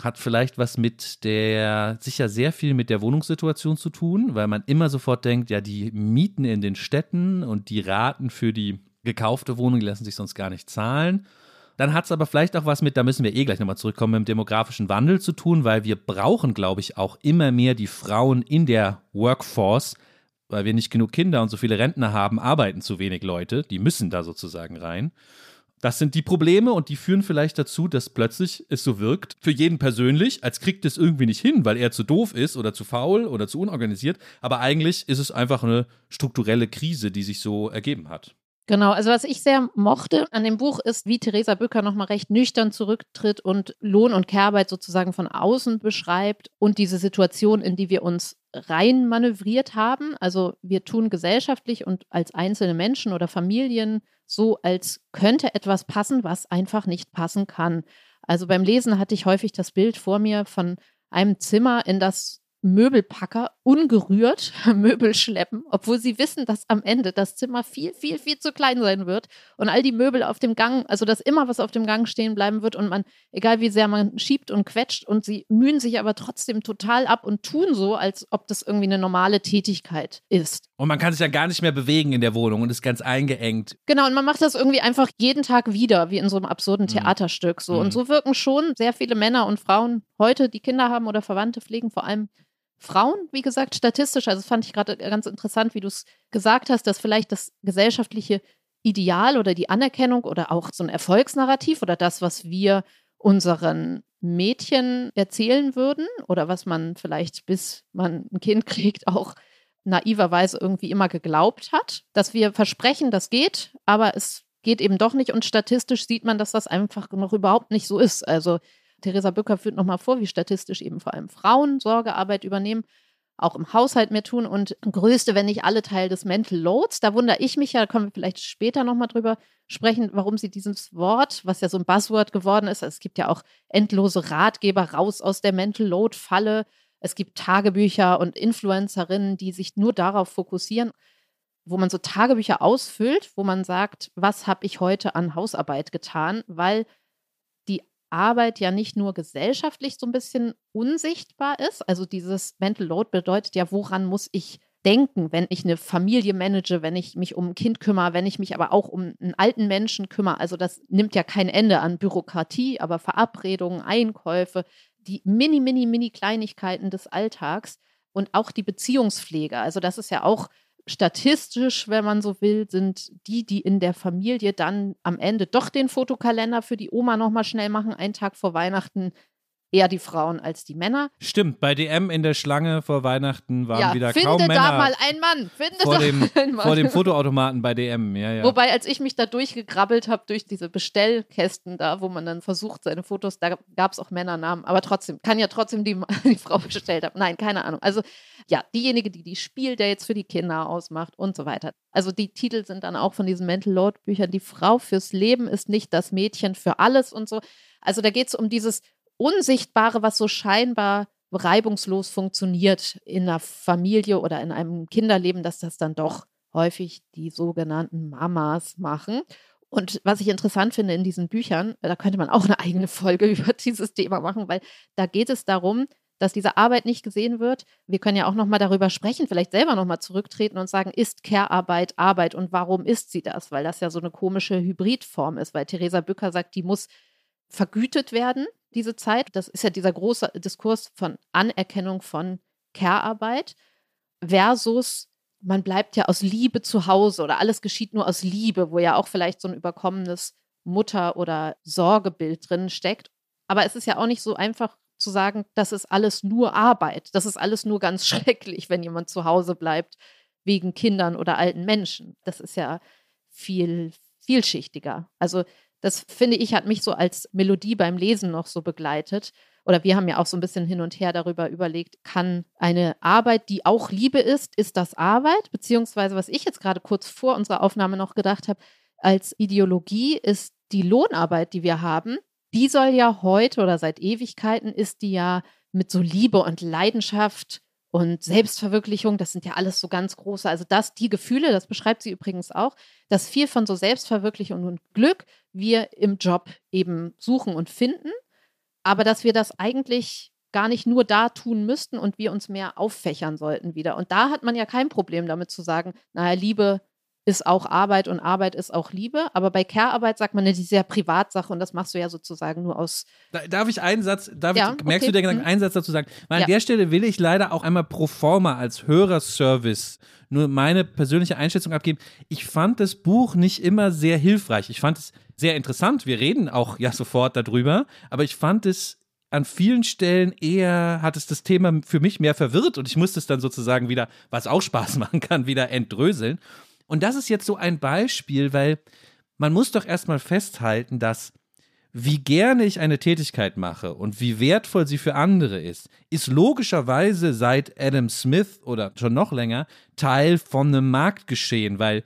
Hat vielleicht was mit der, sicher sehr viel mit der Wohnungssituation zu tun, weil man immer sofort denkt, ja, die Mieten in den Städten und die Raten für die gekaufte Wohnung, die lassen sich sonst gar nicht zahlen. Dann hat es aber vielleicht auch was mit, da müssen wir eh gleich nochmal zurückkommen, mit dem demografischen Wandel zu tun, weil wir brauchen, glaube ich, auch immer mehr die Frauen in der Workforce, weil wir nicht genug Kinder und so viele Rentner haben, arbeiten zu wenig Leute. Die müssen da sozusagen rein. Das sind die Probleme und die führen vielleicht dazu, dass plötzlich es so wirkt, für jeden persönlich, als kriegt es irgendwie nicht hin, weil er zu doof ist oder zu faul oder zu unorganisiert. Aber eigentlich ist es einfach eine strukturelle Krise, die sich so ergeben hat.
Genau, also was ich sehr mochte an dem Buch ist, wie Theresa Bücker nochmal recht nüchtern zurücktritt und Lohn- und Kehrarbeit sozusagen von außen beschreibt und diese Situation, in die wir uns rein manövriert haben. Also wir tun gesellschaftlich und als einzelne Menschen oder Familien so, als könnte etwas passen, was einfach nicht passen kann. Also beim Lesen hatte ich häufig das Bild vor mir von einem Zimmer, in das Möbelpacker ungerührt Möbel schleppen, obwohl sie wissen, dass am Ende das Zimmer viel, viel, viel zu klein sein wird und all die Möbel auf dem Gang, also dass immer was auf dem Gang stehen bleiben wird und man, egal wie sehr man schiebt und quetscht und sie mühen sich aber trotzdem total ab und tun so, als ob das irgendwie eine normale Tätigkeit ist.
Und man kann sich ja gar nicht mehr bewegen in der Wohnung und ist ganz eingeengt.
Genau, und man macht das irgendwie einfach jeden Tag wieder, wie in so einem absurden mhm. Theaterstück. So. Mhm. Und so wirken schon sehr viele Männer und Frauen heute, die Kinder haben oder Verwandte pflegen, vor allem Frauen, wie gesagt, statistisch, also fand ich gerade ganz interessant, wie du es gesagt hast, dass vielleicht das gesellschaftliche Ideal oder die Anerkennung oder auch so ein Erfolgsnarrativ oder das, was wir unseren Mädchen erzählen würden oder was man vielleicht bis man ein Kind kriegt auch naiverweise irgendwie immer geglaubt hat, dass wir versprechen, das geht, aber es geht eben doch nicht und statistisch sieht man, dass das einfach noch überhaupt nicht so ist. Also Theresa Bücker führt nochmal vor, wie statistisch eben vor allem Frauen Sorgearbeit übernehmen, auch im Haushalt mehr tun und größte, wenn nicht alle Teil des Mental Loads. Da wundere ich mich ja, da können wir vielleicht später nochmal drüber sprechen, warum sie dieses Wort, was ja so ein Buzzword geworden ist, es gibt ja auch endlose Ratgeber raus aus der Mental Load-Falle. Es gibt Tagebücher und Influencerinnen, die sich nur darauf fokussieren, wo man so Tagebücher ausfüllt, wo man sagt, was habe ich heute an Hausarbeit getan, weil Arbeit ja nicht nur gesellschaftlich so ein bisschen unsichtbar ist. Also dieses Mental Load bedeutet ja, woran muss ich denken, wenn ich eine Familie manage, wenn ich mich um ein Kind kümmere, wenn ich mich aber auch um einen alten Menschen kümmere. Also das nimmt ja kein Ende an Bürokratie, aber Verabredungen, Einkäufe, die mini, mini, mini Kleinigkeiten des Alltags und auch die Beziehungspflege. Also das ist ja auch statistisch, wenn man so will, sind die, die in der Familie dann am Ende doch den Fotokalender für die Oma nochmal schnell machen, einen Tag vor Weihnachten, eher die Frauen als die Männer.
Stimmt, bei DM in der Schlange vor Weihnachten waren
ja,
wieder
finde
kaum Männer
da mal einen Mann. Finde
vor,
da
dem,
mal einen Mann.
vor dem Fotoautomaten bei DM. Ja, ja.
Wobei, als ich mich da durchgegrabbelt habe, durch diese Bestellkästen da, wo man dann versucht, seine Fotos, da gab es auch Männernamen. Aber trotzdem, kann ja trotzdem die, die Frau bestellt haben. Nein, keine Ahnung. Also ja, diejenige, die die Spieldates für die Kinder ausmacht und so weiter. Also die Titel sind dann auch von diesen Mental Load Büchern. Die Frau fürs Leben ist nicht das Mädchen für alles und so. Also da geht es um dieses Unsichtbare, was so scheinbar reibungslos funktioniert in einer Familie oder in einem Kinderleben, dass das dann doch häufig die sogenannten Mamas machen. Und was ich interessant finde in diesen Büchern, da könnte man auch eine eigene Folge über dieses Thema machen, weil da geht es darum, dass diese Arbeit nicht gesehen wird. Wir können ja auch noch mal darüber sprechen, vielleicht selber noch mal zurücktreten und sagen, ist Care-Arbeit Arbeit und warum ist sie das? Weil das ja so eine komische Hybridform ist, weil Theresa Bücker sagt, die muss vergütet werden diese Zeit. Das ist ja dieser große Diskurs von Anerkennung von Care-Arbeit versus man bleibt ja aus Liebe zu Hause oder alles geschieht nur aus Liebe, wo ja auch vielleicht so ein überkommenes Mutter- oder Sorgebild drin steckt. Aber es ist ja auch nicht so einfach zu sagen, das ist alles nur Arbeit. Das ist alles nur ganz schrecklich, wenn jemand zu Hause bleibt wegen Kindern oder alten Menschen. Das ist ja viel vielschichtiger. Also das finde ich, hat mich so als Melodie beim Lesen noch so begleitet. Oder wir haben ja auch so ein bisschen hin und her darüber überlegt, kann eine Arbeit, die auch Liebe ist, ist das Arbeit? Beziehungsweise, was ich jetzt gerade kurz vor unserer Aufnahme noch gedacht habe, als Ideologie ist die Lohnarbeit, die wir haben, die soll ja heute oder seit Ewigkeiten ist die ja mit so Liebe und Leidenschaft und Selbstverwirklichung, das sind ja alles so ganz große, also das, die Gefühle, das beschreibt sie übrigens auch, dass viel von so Selbstverwirklichung und Glück wir im Job eben suchen und finden, aber dass wir das eigentlich gar nicht nur da tun müssten und wir uns mehr auffächern sollten wieder. Und da hat man ja kein Problem damit zu sagen, naja, Liebe ist auch Arbeit und Arbeit ist auch Liebe. Aber bei Care-Arbeit sagt man, ne, die ist ja Privatsache und das machst du ja sozusagen nur aus.
Darf ich einen Satz, darf
Ja,
ich, merkst
okay.
du der Gedanken,
Mhm.
einen Satz dazu sagen? Weil
Ja.
an der Stelle will ich leider auch einmal pro forma als Hörerservice nur meine persönliche Einschätzung abgeben. Ich fand das Buch nicht immer sehr hilfreich. Ich fand es sehr interessant. Wir reden auch ja sofort darüber, aber ich fand es an vielen Stellen eher hat es das Thema für mich mehr verwirrt und ich musste es dann sozusagen wieder, was auch Spaß machen kann, wieder entdröseln. Und das ist jetzt so ein Beispiel, weil man muss doch erstmal festhalten, dass wie gerne ich eine Tätigkeit mache und wie wertvoll sie für andere ist, ist logischerweise seit Adam Smith oder schon noch länger Teil von einem Marktgeschehen, weil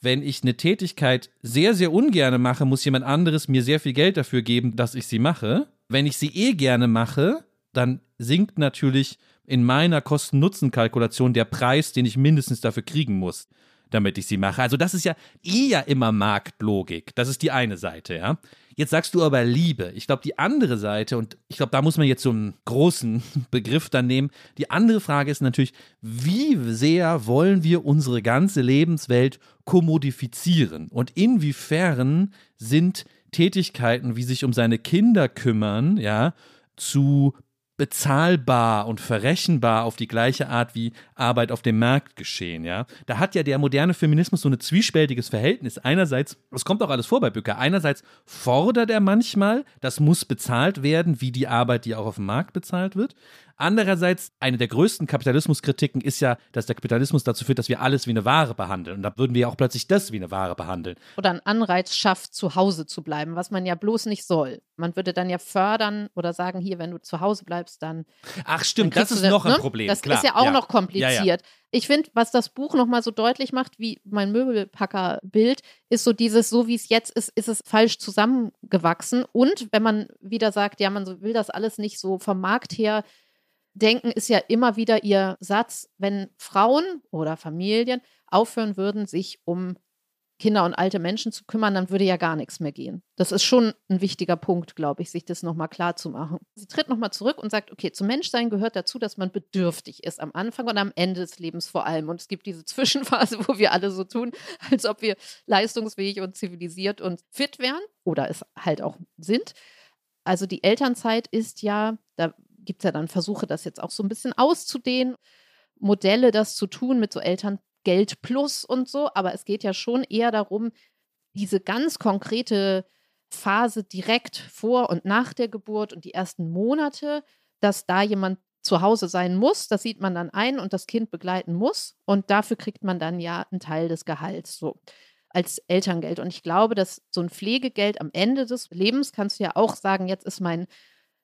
wenn ich eine Tätigkeit sehr, sehr ungerne mache, muss jemand anderes mir sehr viel Geld dafür geben, dass ich sie mache. Wenn ich sie eh gerne mache, dann sinkt natürlich in meiner Kosten-Nutzen-Kalkulation der Preis, den ich mindestens dafür kriegen muss, damit ich sie mache. Also das ist ja eher immer Marktlogik. Das ist die eine Seite, ja. Jetzt sagst du aber Liebe. Ich glaube, die andere Seite, und ich glaube, da muss man jetzt so einen großen Begriff dann nehmen. Die andere Frage ist natürlich, wie sehr wollen wir unsere ganze Lebenswelt kommodifizieren? Und inwiefern sind Tätigkeiten, wie sich um seine Kinder kümmern, ja, zu bezahlbar und verrechenbar auf die gleiche Art wie Arbeit auf dem Markt geschehen, ja. Da hat ja der moderne Feminismus so ein zwiespältiges Verhältnis. Einerseits, es kommt auch alles vor bei Bücker, einerseits fordert er manchmal, das muss bezahlt werden, wie die Arbeit, die auch auf dem Markt bezahlt wird. Andererseits, eine der größten Kapitalismuskritiken ist ja, dass der Kapitalismus dazu führt, dass wir alles wie eine Ware behandeln. Und da würden wir ja auch plötzlich das wie eine Ware behandeln.
Oder einen Anreiz schafft, zu Hause zu bleiben, was man ja bloß nicht soll. Man würde dann ja fördern oder sagen, hier, wenn du zu Hause bleibst, dann.
Ach
dann
stimmt, das
kriegst
ist
du
noch ein
ne?
Problem.
Das
klar,
ist ja auch noch
Ja,
kompliziert.
ja.
Ich finde, was das Buch nochmal so deutlich macht, wie mein Möbelpackerbild, ist so dieses, so wie es jetzt ist, ist es falsch zusammengewachsen. Und wenn man wieder sagt, ja, man will das alles nicht so vom Markt her denken, ist ja immer wieder ihr Satz, wenn Frauen oder Familien aufhören würden, sich um Kinder und alte Menschen zu kümmern, dann würde ja gar nichts mehr gehen. Das ist schon ein wichtiger Punkt, glaube ich, sich das nochmal klar zu machen. Sie tritt nochmal zurück und sagt, okay, zum Menschsein gehört dazu, dass man bedürftig ist am Anfang und am Ende des Lebens vor allem. Und es gibt diese Zwischenphase, wo wir alle so tun, als ob wir leistungsfähig und zivilisiert und fit wären oder es halt auch sind. Also die Elternzeit ist ja, da gibt es ja dann Versuche, das jetzt auch so ein bisschen auszudehnen, Modelle, das zu tun mit so Elterngeld plus und so, aber es geht ja schon eher darum, diese ganz konkrete Phase direkt vor und nach der Geburt und die ersten Monate, dass da jemand zu Hause sein muss. Das sieht man dann ein und das Kind begleiten muss. Und dafür kriegt man dann ja einen Teil des Gehalts so als Elterngeld. Und ich glaube, dass so ein Pflegegeld am Ende des Lebens kannst du ja auch sagen, jetzt ist mein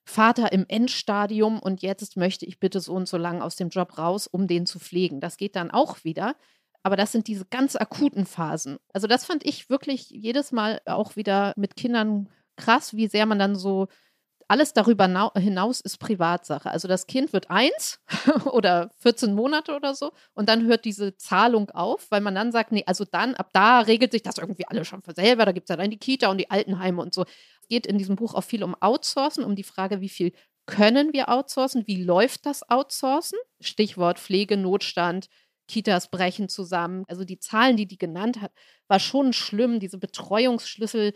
Vater im Endstadium und jetzt möchte ich bitte so und so lange aus dem Job raus, um den zu pflegen. Das geht dann auch wieder. Aber das sind diese ganz akuten Phasen. Also das fand ich wirklich jedes Mal auch wieder mit Kindern krass, wie sehr man dann so alles darüber hinaus ist Privatsache. Also das Kind wird eins oder 14 Monate oder so und dann hört diese Zahlung auf, weil man dann sagt, nee, also dann, ab da regelt sich das irgendwie alle schon für selber. Da gibt es ja dann die Kita und die Altenheime und so. Es geht in diesem Buch auch viel um Outsourcen, um die Frage, wie viel können wir outsourcen, wie läuft das Outsourcen? Stichwort Pflege, Notstand, Kitas brechen zusammen. Also die Zahlen, die die genannt hat, war schon schlimm. Diese Betreuungsschlüssel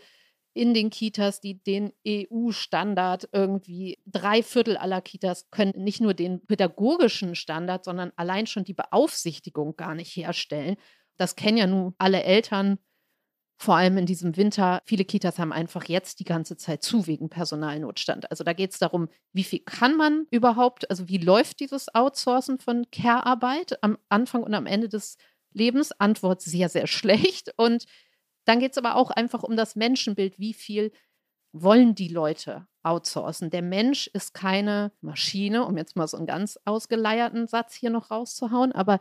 in den Kitas, die den EU-Standard irgendwie, drei Viertel aller Kitas können nicht nur den pädagogischen Standard, sondern allein schon die Beaufsichtigung gar nicht herstellen. Das kennen ja nun alle Eltern, vor allem in diesem Winter. Viele Kitas haben einfach jetzt die ganze Zeit zu wegen Personalnotstand. Also da geht es darum, wie viel kann man überhaupt, also wie läuft dieses Outsourcen von Care-Arbeit am Anfang und am Ende des Lebens? Antwort sehr, sehr schlecht. Und dann geht es aber auch einfach um das Menschenbild. Wie viel wollen die Leute outsourcen? Der Mensch ist keine Maschine, um jetzt mal so einen ganz ausgeleierten Satz hier noch rauszuhauen, aber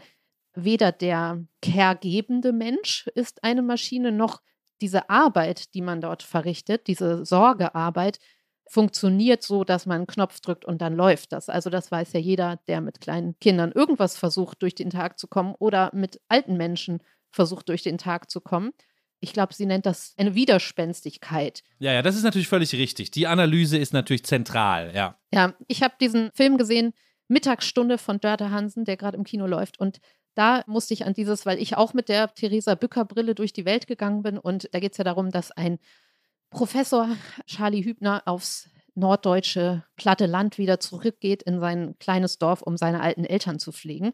weder der caregebende Mensch ist eine Maschine, noch diese Arbeit, die man dort verrichtet, diese Sorgearbeit, funktioniert so, dass man einen Knopf drückt und dann läuft das. Also das weiß ja jeder, der mit kleinen Kindern irgendwas versucht, durch den Tag zu kommen oder mit alten Menschen versucht, durch den Tag zu kommen ich glaube, sie nennt das eine Widerspenstigkeit.
Ja, ja, das ist natürlich völlig richtig. Die Analyse ist natürlich zentral, ja.
Ja, ich habe diesen Film gesehen, Mittagsstunde von Dörte Hansen, der gerade im Kino läuft. Und da musste ich an dieses, weil ich auch mit der Theresa Bücker-Brille durch die Welt gegangen bin. Und da geht es ja darum, dass ein Professor Charlie Hübner aufs norddeutsche platte Land wieder zurückgeht in sein kleines Dorf, um seine alten Eltern zu pflegen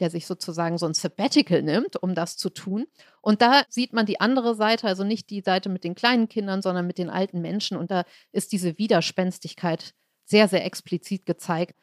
der sich sozusagen so ein Sabbatical nimmt, um das zu tun. Und da sieht man die andere Seite, also nicht die Seite mit den kleinen Kindern, sondern mit den alten Menschen. Und da ist diese Widerspenstigkeit sehr, sehr explizit gezeigt.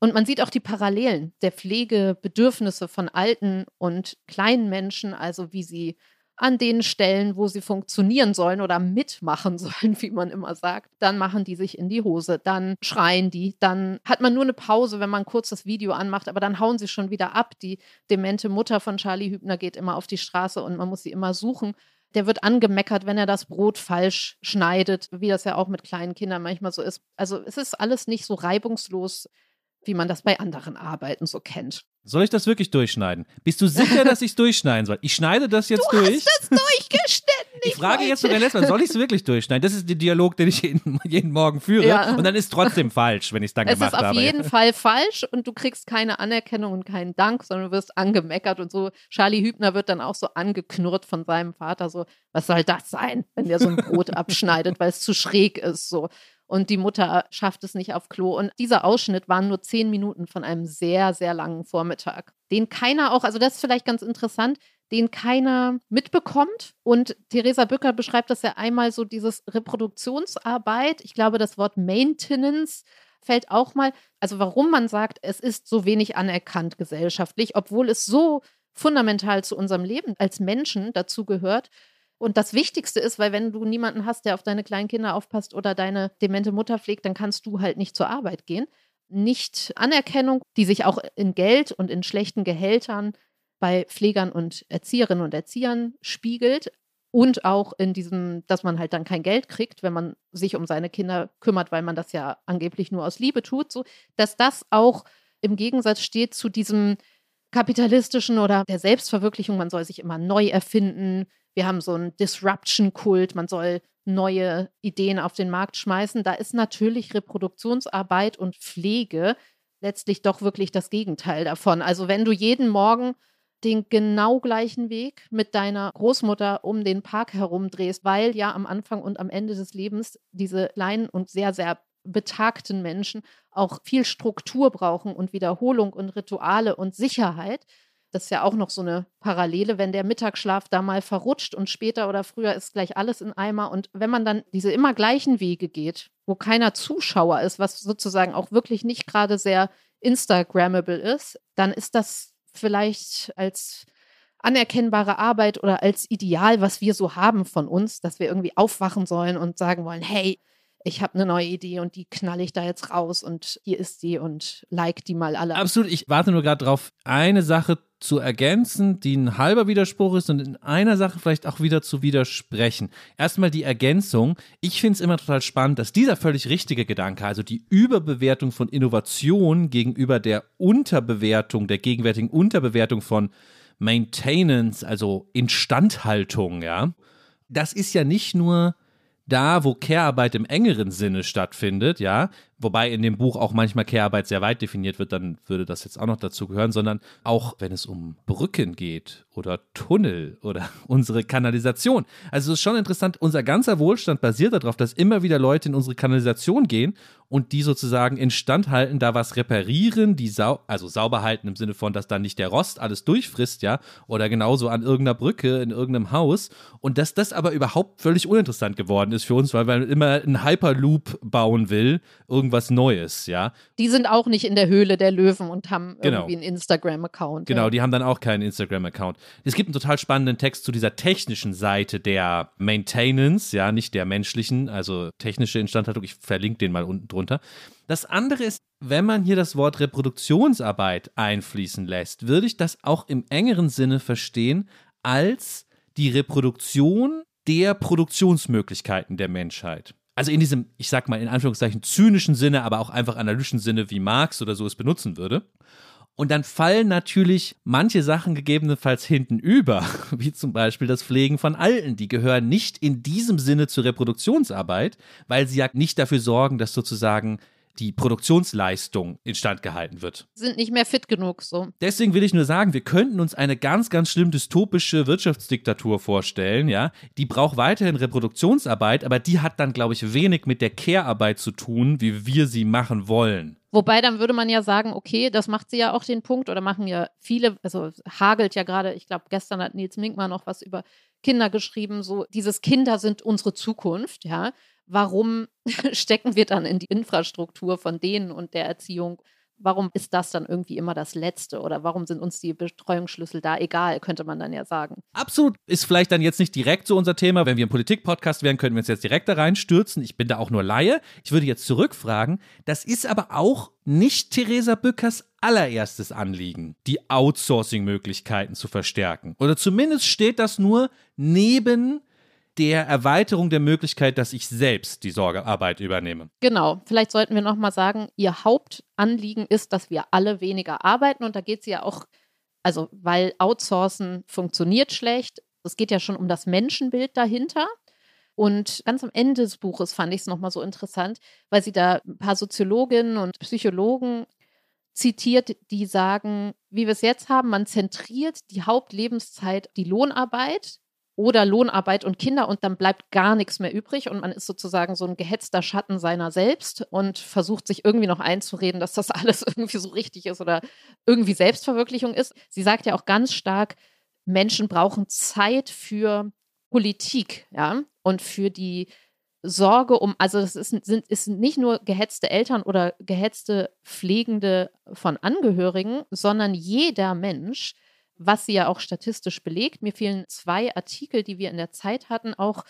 Und man sieht auch die Parallelen der Pflegebedürfnisse von alten und kleinen Menschen, also wie sie an den Stellen, wo sie funktionieren sollen oder mitmachen sollen, wie man immer sagt, dann machen die sich in die Hose, dann schreien die, dann hat man nur eine Pause, wenn man kurz das Video anmacht, aber dann hauen sie schon wieder ab. Die demente Mutter von Charlie Hübner geht immer auf die Straße und man muss sie immer suchen. Der wird angemeckert, wenn er das Brot falsch schneidet, wie das ja auch mit kleinen Kindern manchmal so ist. Also es ist alles nicht so reibungslos, wie man das bei anderen Arbeiten so kennt.
Soll ich das wirklich durchschneiden? Bist du sicher, dass ich es durchschneiden soll? Ich schneide das jetzt
du
durch.
Du hast es durchgeschnitten.
Ich, frage jetzt sogar letztes Mal, soll ich es wirklich durchschneiden? Das ist der Dialog, den ich jeden, jeden Morgen führe. Ja. Und dann ist es trotzdem falsch, wenn ich es dann gemacht habe.
Es ist auf jeden Fall falsch und du kriegst keine Anerkennung und keinen Dank, sondern du wirst angemeckert und so. Charlie Hübner wird dann auch so angeknurrt von seinem Vater, so, was soll das sein, wenn der so ein Brot abschneidet, weil es zu schräg ist, so und die Mutter schafft es nicht auf Klo. Und dieser Ausschnitt waren nur zehn Minuten von einem sehr, sehr langen Vormittag, den keiner auch, also das ist vielleicht ganz interessant, den keiner mitbekommt. Und Theresa Bücker beschreibt das ja einmal so, dieses Reproduktionsarbeit. Ich glaube, das Wort Maintenance fällt auch mal, also warum man sagt, es ist so wenig anerkannt gesellschaftlich, obwohl es so fundamental zu unserem Leben als Menschen dazu gehört. Und das Wichtigste ist, weil wenn du niemanden hast, der auf deine kleinen Kinder aufpasst oder deine demente Mutter pflegt, dann kannst du halt nicht zur Arbeit gehen. Nicht Anerkennung, die sich auch in Geld und in schlechten Gehältern bei Pflegern und Erzieherinnen und Erziehern spiegelt und auch in diesem, dass man halt dann kein Geld kriegt, wenn man sich um seine Kinder kümmert, weil man das ja angeblich nur aus Liebe tut, so dass das auch im Gegensatz steht zu diesem kapitalistischen oder der Selbstverwirklichung, man soll sich immer neu erfinden, wir haben so einen Disruption-Kult, man soll neue Ideen auf den Markt schmeißen. Da ist natürlich Reproduktionsarbeit und Pflege letztlich doch wirklich das Gegenteil davon. Also wenn du jeden Morgen den genau gleichen Weg mit deiner Großmutter um den Park herumdrehst, weil ja am Anfang und am Ende des Lebens diese kleinen und sehr, sehr betagten Menschen auch viel Struktur brauchen und Wiederholung und Rituale und Sicherheit, Das ist ja auch noch so eine Parallele, wenn der Mittagsschlaf da mal verrutscht und später oder früher ist gleich alles in Eimer. Und wenn man dann diese immer gleichen Wege geht, wo keiner Zuschauer ist, was sozusagen auch wirklich nicht gerade sehr Instagrammable ist, dann ist das vielleicht als anerkennbare Arbeit oder als Ideal, was wir so haben von uns, dass wir irgendwie aufwachen sollen und sagen wollen, hey, ich habe eine neue Idee und die knalle ich da jetzt raus und hier ist sie und like die mal alle.
Absolut, ich warte nur gerade drauf, eine Sache zu ergänzen, die ein halber Widerspruch ist und in einer Sache vielleicht auch wieder zu widersprechen. Erstmal die Ergänzung. Ich finde es immer total spannend, dass dieser völlig richtige Gedanke, also die Überbewertung von Innovation gegenüber der Unterbewertung, der gegenwärtigen Unterbewertung von Maintenance, also Instandhaltung, ja, das ist ja nicht nur da, wo Care-Arbeit im engeren Sinne stattfindet, ja, wobei in dem Buch auch manchmal Care-Arbeit sehr weit definiert wird, dann würde das jetzt auch noch dazu gehören, sondern auch wenn es um Brücken geht oder Tunnel oder unsere Kanalisation. Also es ist schon interessant, unser ganzer Wohlstand basiert darauf, dass immer wieder Leute in unsere Kanalisation gehen und die sozusagen instand halten, da was reparieren, die sau also sauber halten im Sinne von, dass dann nicht der Rost alles durchfrisst, ja, oder genauso an irgendeiner Brücke in irgendeinem Haus und dass das aber überhaupt völlig uninteressant geworden ist für uns, weil man immer einen Hyperloop bauen will, irgendwas Neues, ja.
Die sind auch nicht in der Höhle der Löwen und haben
Genau.
irgendwie einen Instagram-Account.
Genau,
ja.
die haben dann auch keinen Instagram-Account. Es gibt einen total spannenden Text zu dieser technischen Seite der Maintenance, ja, nicht der menschlichen, also technische Instandhaltung. Ich verlinke den mal unten drunter. Das andere ist, wenn man hier das Wort Reproduktionsarbeit einfließen lässt, würde ich das auch im engeren Sinne verstehen als die Reproduktion der Produktionsmöglichkeiten der Menschheit. Also in diesem, ich sag mal in Anführungszeichen, zynischen Sinne, aber auch einfach analytischen Sinne, wie Marx oder so es benutzen würde. Und dann fallen natürlich manche Sachen gegebenenfalls hinten über, wie zum Beispiel das Pflegen von Alten. Die gehören nicht in diesem Sinne zur Reproduktionsarbeit, weil sie ja nicht dafür sorgen, dass sozusagen die Produktionsleistung instand gehalten wird.
Sind nicht mehr fit genug so.
Deswegen will ich nur sagen, wir könnten uns eine ganz, ganz schlimm dystopische Wirtschaftsdiktatur vorstellen, ja. Die braucht weiterhin Reproduktionsarbeit, aber die hat dann, glaube ich, wenig mit der Care-Arbeit zu tun, wie wir sie machen wollen.
Wobei dann würde man ja sagen, okay, das macht sie ja auch den Punkt oder machen ja viele, also hagelt ja gerade, ich glaube, gestern hat Nils Mink mal noch was über Kinder geschrieben, so dieses Kinder sind unsere Zukunft, ja. Warum stecken wir dann in die Infrastruktur von denen und der Erziehung? Warum ist das dann irgendwie immer das Letzte? Oder warum sind uns die Betreuungsschlüssel da egal, könnte man dann ja sagen.
Absolut. Ist vielleicht dann jetzt nicht direkt so unser Thema. Wenn wir ein Politik-Podcast wären, könnten wir uns jetzt direkt da reinstürzen. Ich bin da auch nur Laie. Ich würde jetzt zurückfragen. Das ist aber auch nicht Theresa Bückers allererstes Anliegen, die Outsourcing-Möglichkeiten zu verstärken. Oder zumindest steht das nur neben der Erweiterung der Möglichkeit, dass ich selbst die Sorgearbeit übernehme.
Genau, vielleicht sollten wir nochmal sagen, ihr Hauptanliegen ist, dass wir alle weniger arbeiten. Und da geht es ja auch, also weil Outsourcen funktioniert schlecht. Es geht ja schon um das Menschenbild dahinter. Und ganz am Ende des Buches fand ich es nochmal so interessant, weil sie da ein paar Soziologinnen und Psychologen zitiert, die sagen, wie wir es jetzt haben, man zentriert die Hauptlebenszeit die Lohnarbeit oder Lohnarbeit und Kinder und dann bleibt gar nichts mehr übrig und man ist sozusagen so ein gehetzter Schatten seiner selbst und versucht sich irgendwie noch einzureden, dass das alles irgendwie so richtig ist oder irgendwie Selbstverwirklichung ist. Sie sagt ja auch ganz stark, Menschen brauchen Zeit für Politik, ja, und für die Sorge um, also das ist, sind, ist nicht nur gehetzte Eltern oder gehetzte Pflegende von Angehörigen, sondern jeder Mensch, was sie ja auch statistisch belegt. Mir fehlen zwei Artikel, die wir in der Zeit hatten, auch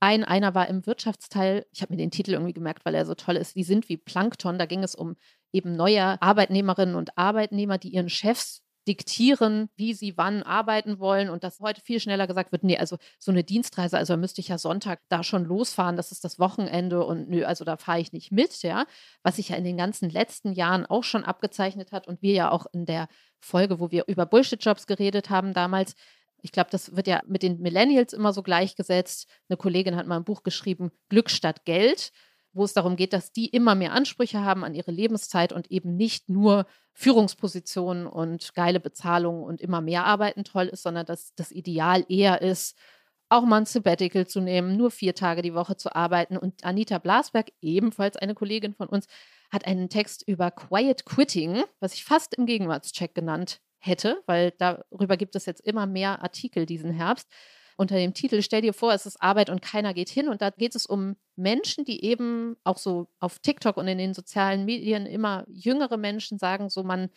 ein, einer war im Wirtschaftsteil, ich habe mir den Titel irgendwie gemerkt, weil er so toll ist, die sind wie Plankton, da ging es um eben neue Arbeitnehmerinnen und Arbeitnehmer, die ihren Chefs diktieren, wie sie wann arbeiten wollen und dass heute viel schneller gesagt wird, nee, also so eine Dienstreise, also da müsste ich ja Sonntag da schon losfahren, das ist das Wochenende und nö, also da fahre ich nicht mit, ja, was sich ja in den ganzen letzten Jahren auch schon abgezeichnet hat und wir ja auch in der Folge, wo wir über Bullshit-Jobs geredet haben damals, ich glaube, das wird ja mit den Millennials immer so gleichgesetzt. Eine Kollegin hat mal ein Buch geschrieben, Glück statt Geld wo es darum geht, dass die immer mehr Ansprüche haben an ihre Lebenszeit und eben nicht nur Führungspositionen und geile Bezahlung und immer mehr arbeiten toll ist, sondern dass das Ideal eher ist, auch mal ein Sabbatical zu nehmen, nur vier Tage die Woche zu arbeiten. Und Anita Blasberg, ebenfalls eine Kollegin von uns, hat einen Text über Quiet Quitting, was ich fast im Gegenwartscheck genannt hätte, weil darüber gibt es jetzt immer mehr Artikel diesen Herbst. Unter dem Titel Stell dir vor, es ist Arbeit und keiner geht hin. Und da geht es um Menschen, die eben auch so auf TikTok und in den sozialen Medien immer jüngere Menschen sagen, so man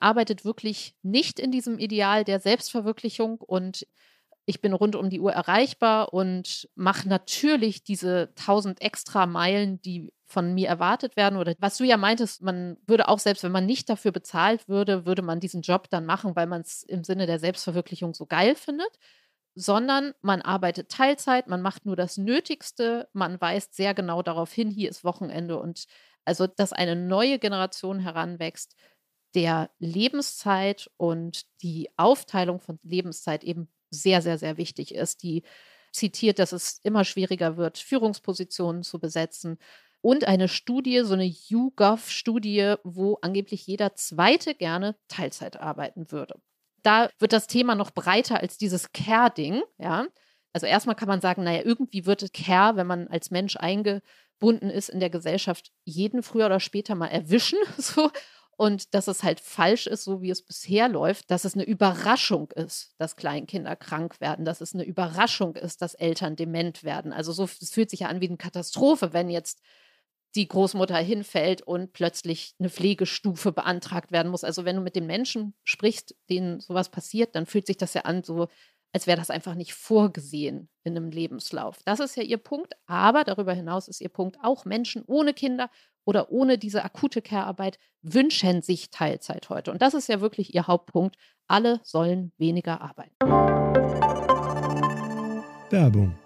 arbeitet wirklich nicht in diesem Ideal der Selbstverwirklichung und ich bin rund um die Uhr erreichbar und mache natürlich diese tausend extra Meilen, die von mir erwartet werden. Oder was du ja meintest, man würde auch selbst, wenn man nicht dafür bezahlt würde, würde man diesen Job dann machen, weil man es im Sinne der Selbstverwirklichung so geil findet. Sondern man arbeitet Teilzeit, man macht nur das Nötigste, man weist sehr genau darauf hin, hier ist Wochenende. Und also, dass eine neue Generation heranwächst, der Lebenszeit und die Aufteilung von Lebenszeit eben sehr, sehr, sehr wichtig ist. Die zitiert, dass es immer schwieriger wird, Führungspositionen zu besetzen. Und eine Studie, so eine YouGov-Studie, wo angeblich jeder Zweite gerne Teilzeit arbeiten würde. Da wird das Thema noch breiter als dieses Care-Ding, ja. Also erstmal kann man sagen, naja, irgendwie wird Care, wenn man als Mensch eingebunden ist in der Gesellschaft, jeden früher oder später mal erwischen. So und dass es halt falsch ist, so wie es bisher läuft, dass es eine Überraschung ist, dass Kleinkinder krank werden, dass es eine Überraschung ist, dass Eltern dement werden. Also so, es fühlt sich ja an wie eine Katastrophe, wenn jetzt die Großmutter hinfällt und plötzlich eine Pflegestufe beantragt werden muss. Also wenn du mit den Menschen sprichst, denen sowas passiert, dann fühlt sich das ja an, so als wäre das einfach nicht vorgesehen in einem Lebenslauf. Das ist ja ihr Punkt. Aber darüber hinaus ist ihr Punkt, auch Menschen ohne Kinder oder ohne diese akute Care-Arbeit wünschen sich Teilzeit heute. Und das ist ja wirklich ihr Hauptpunkt. Alle sollen weniger arbeiten.
Werbung.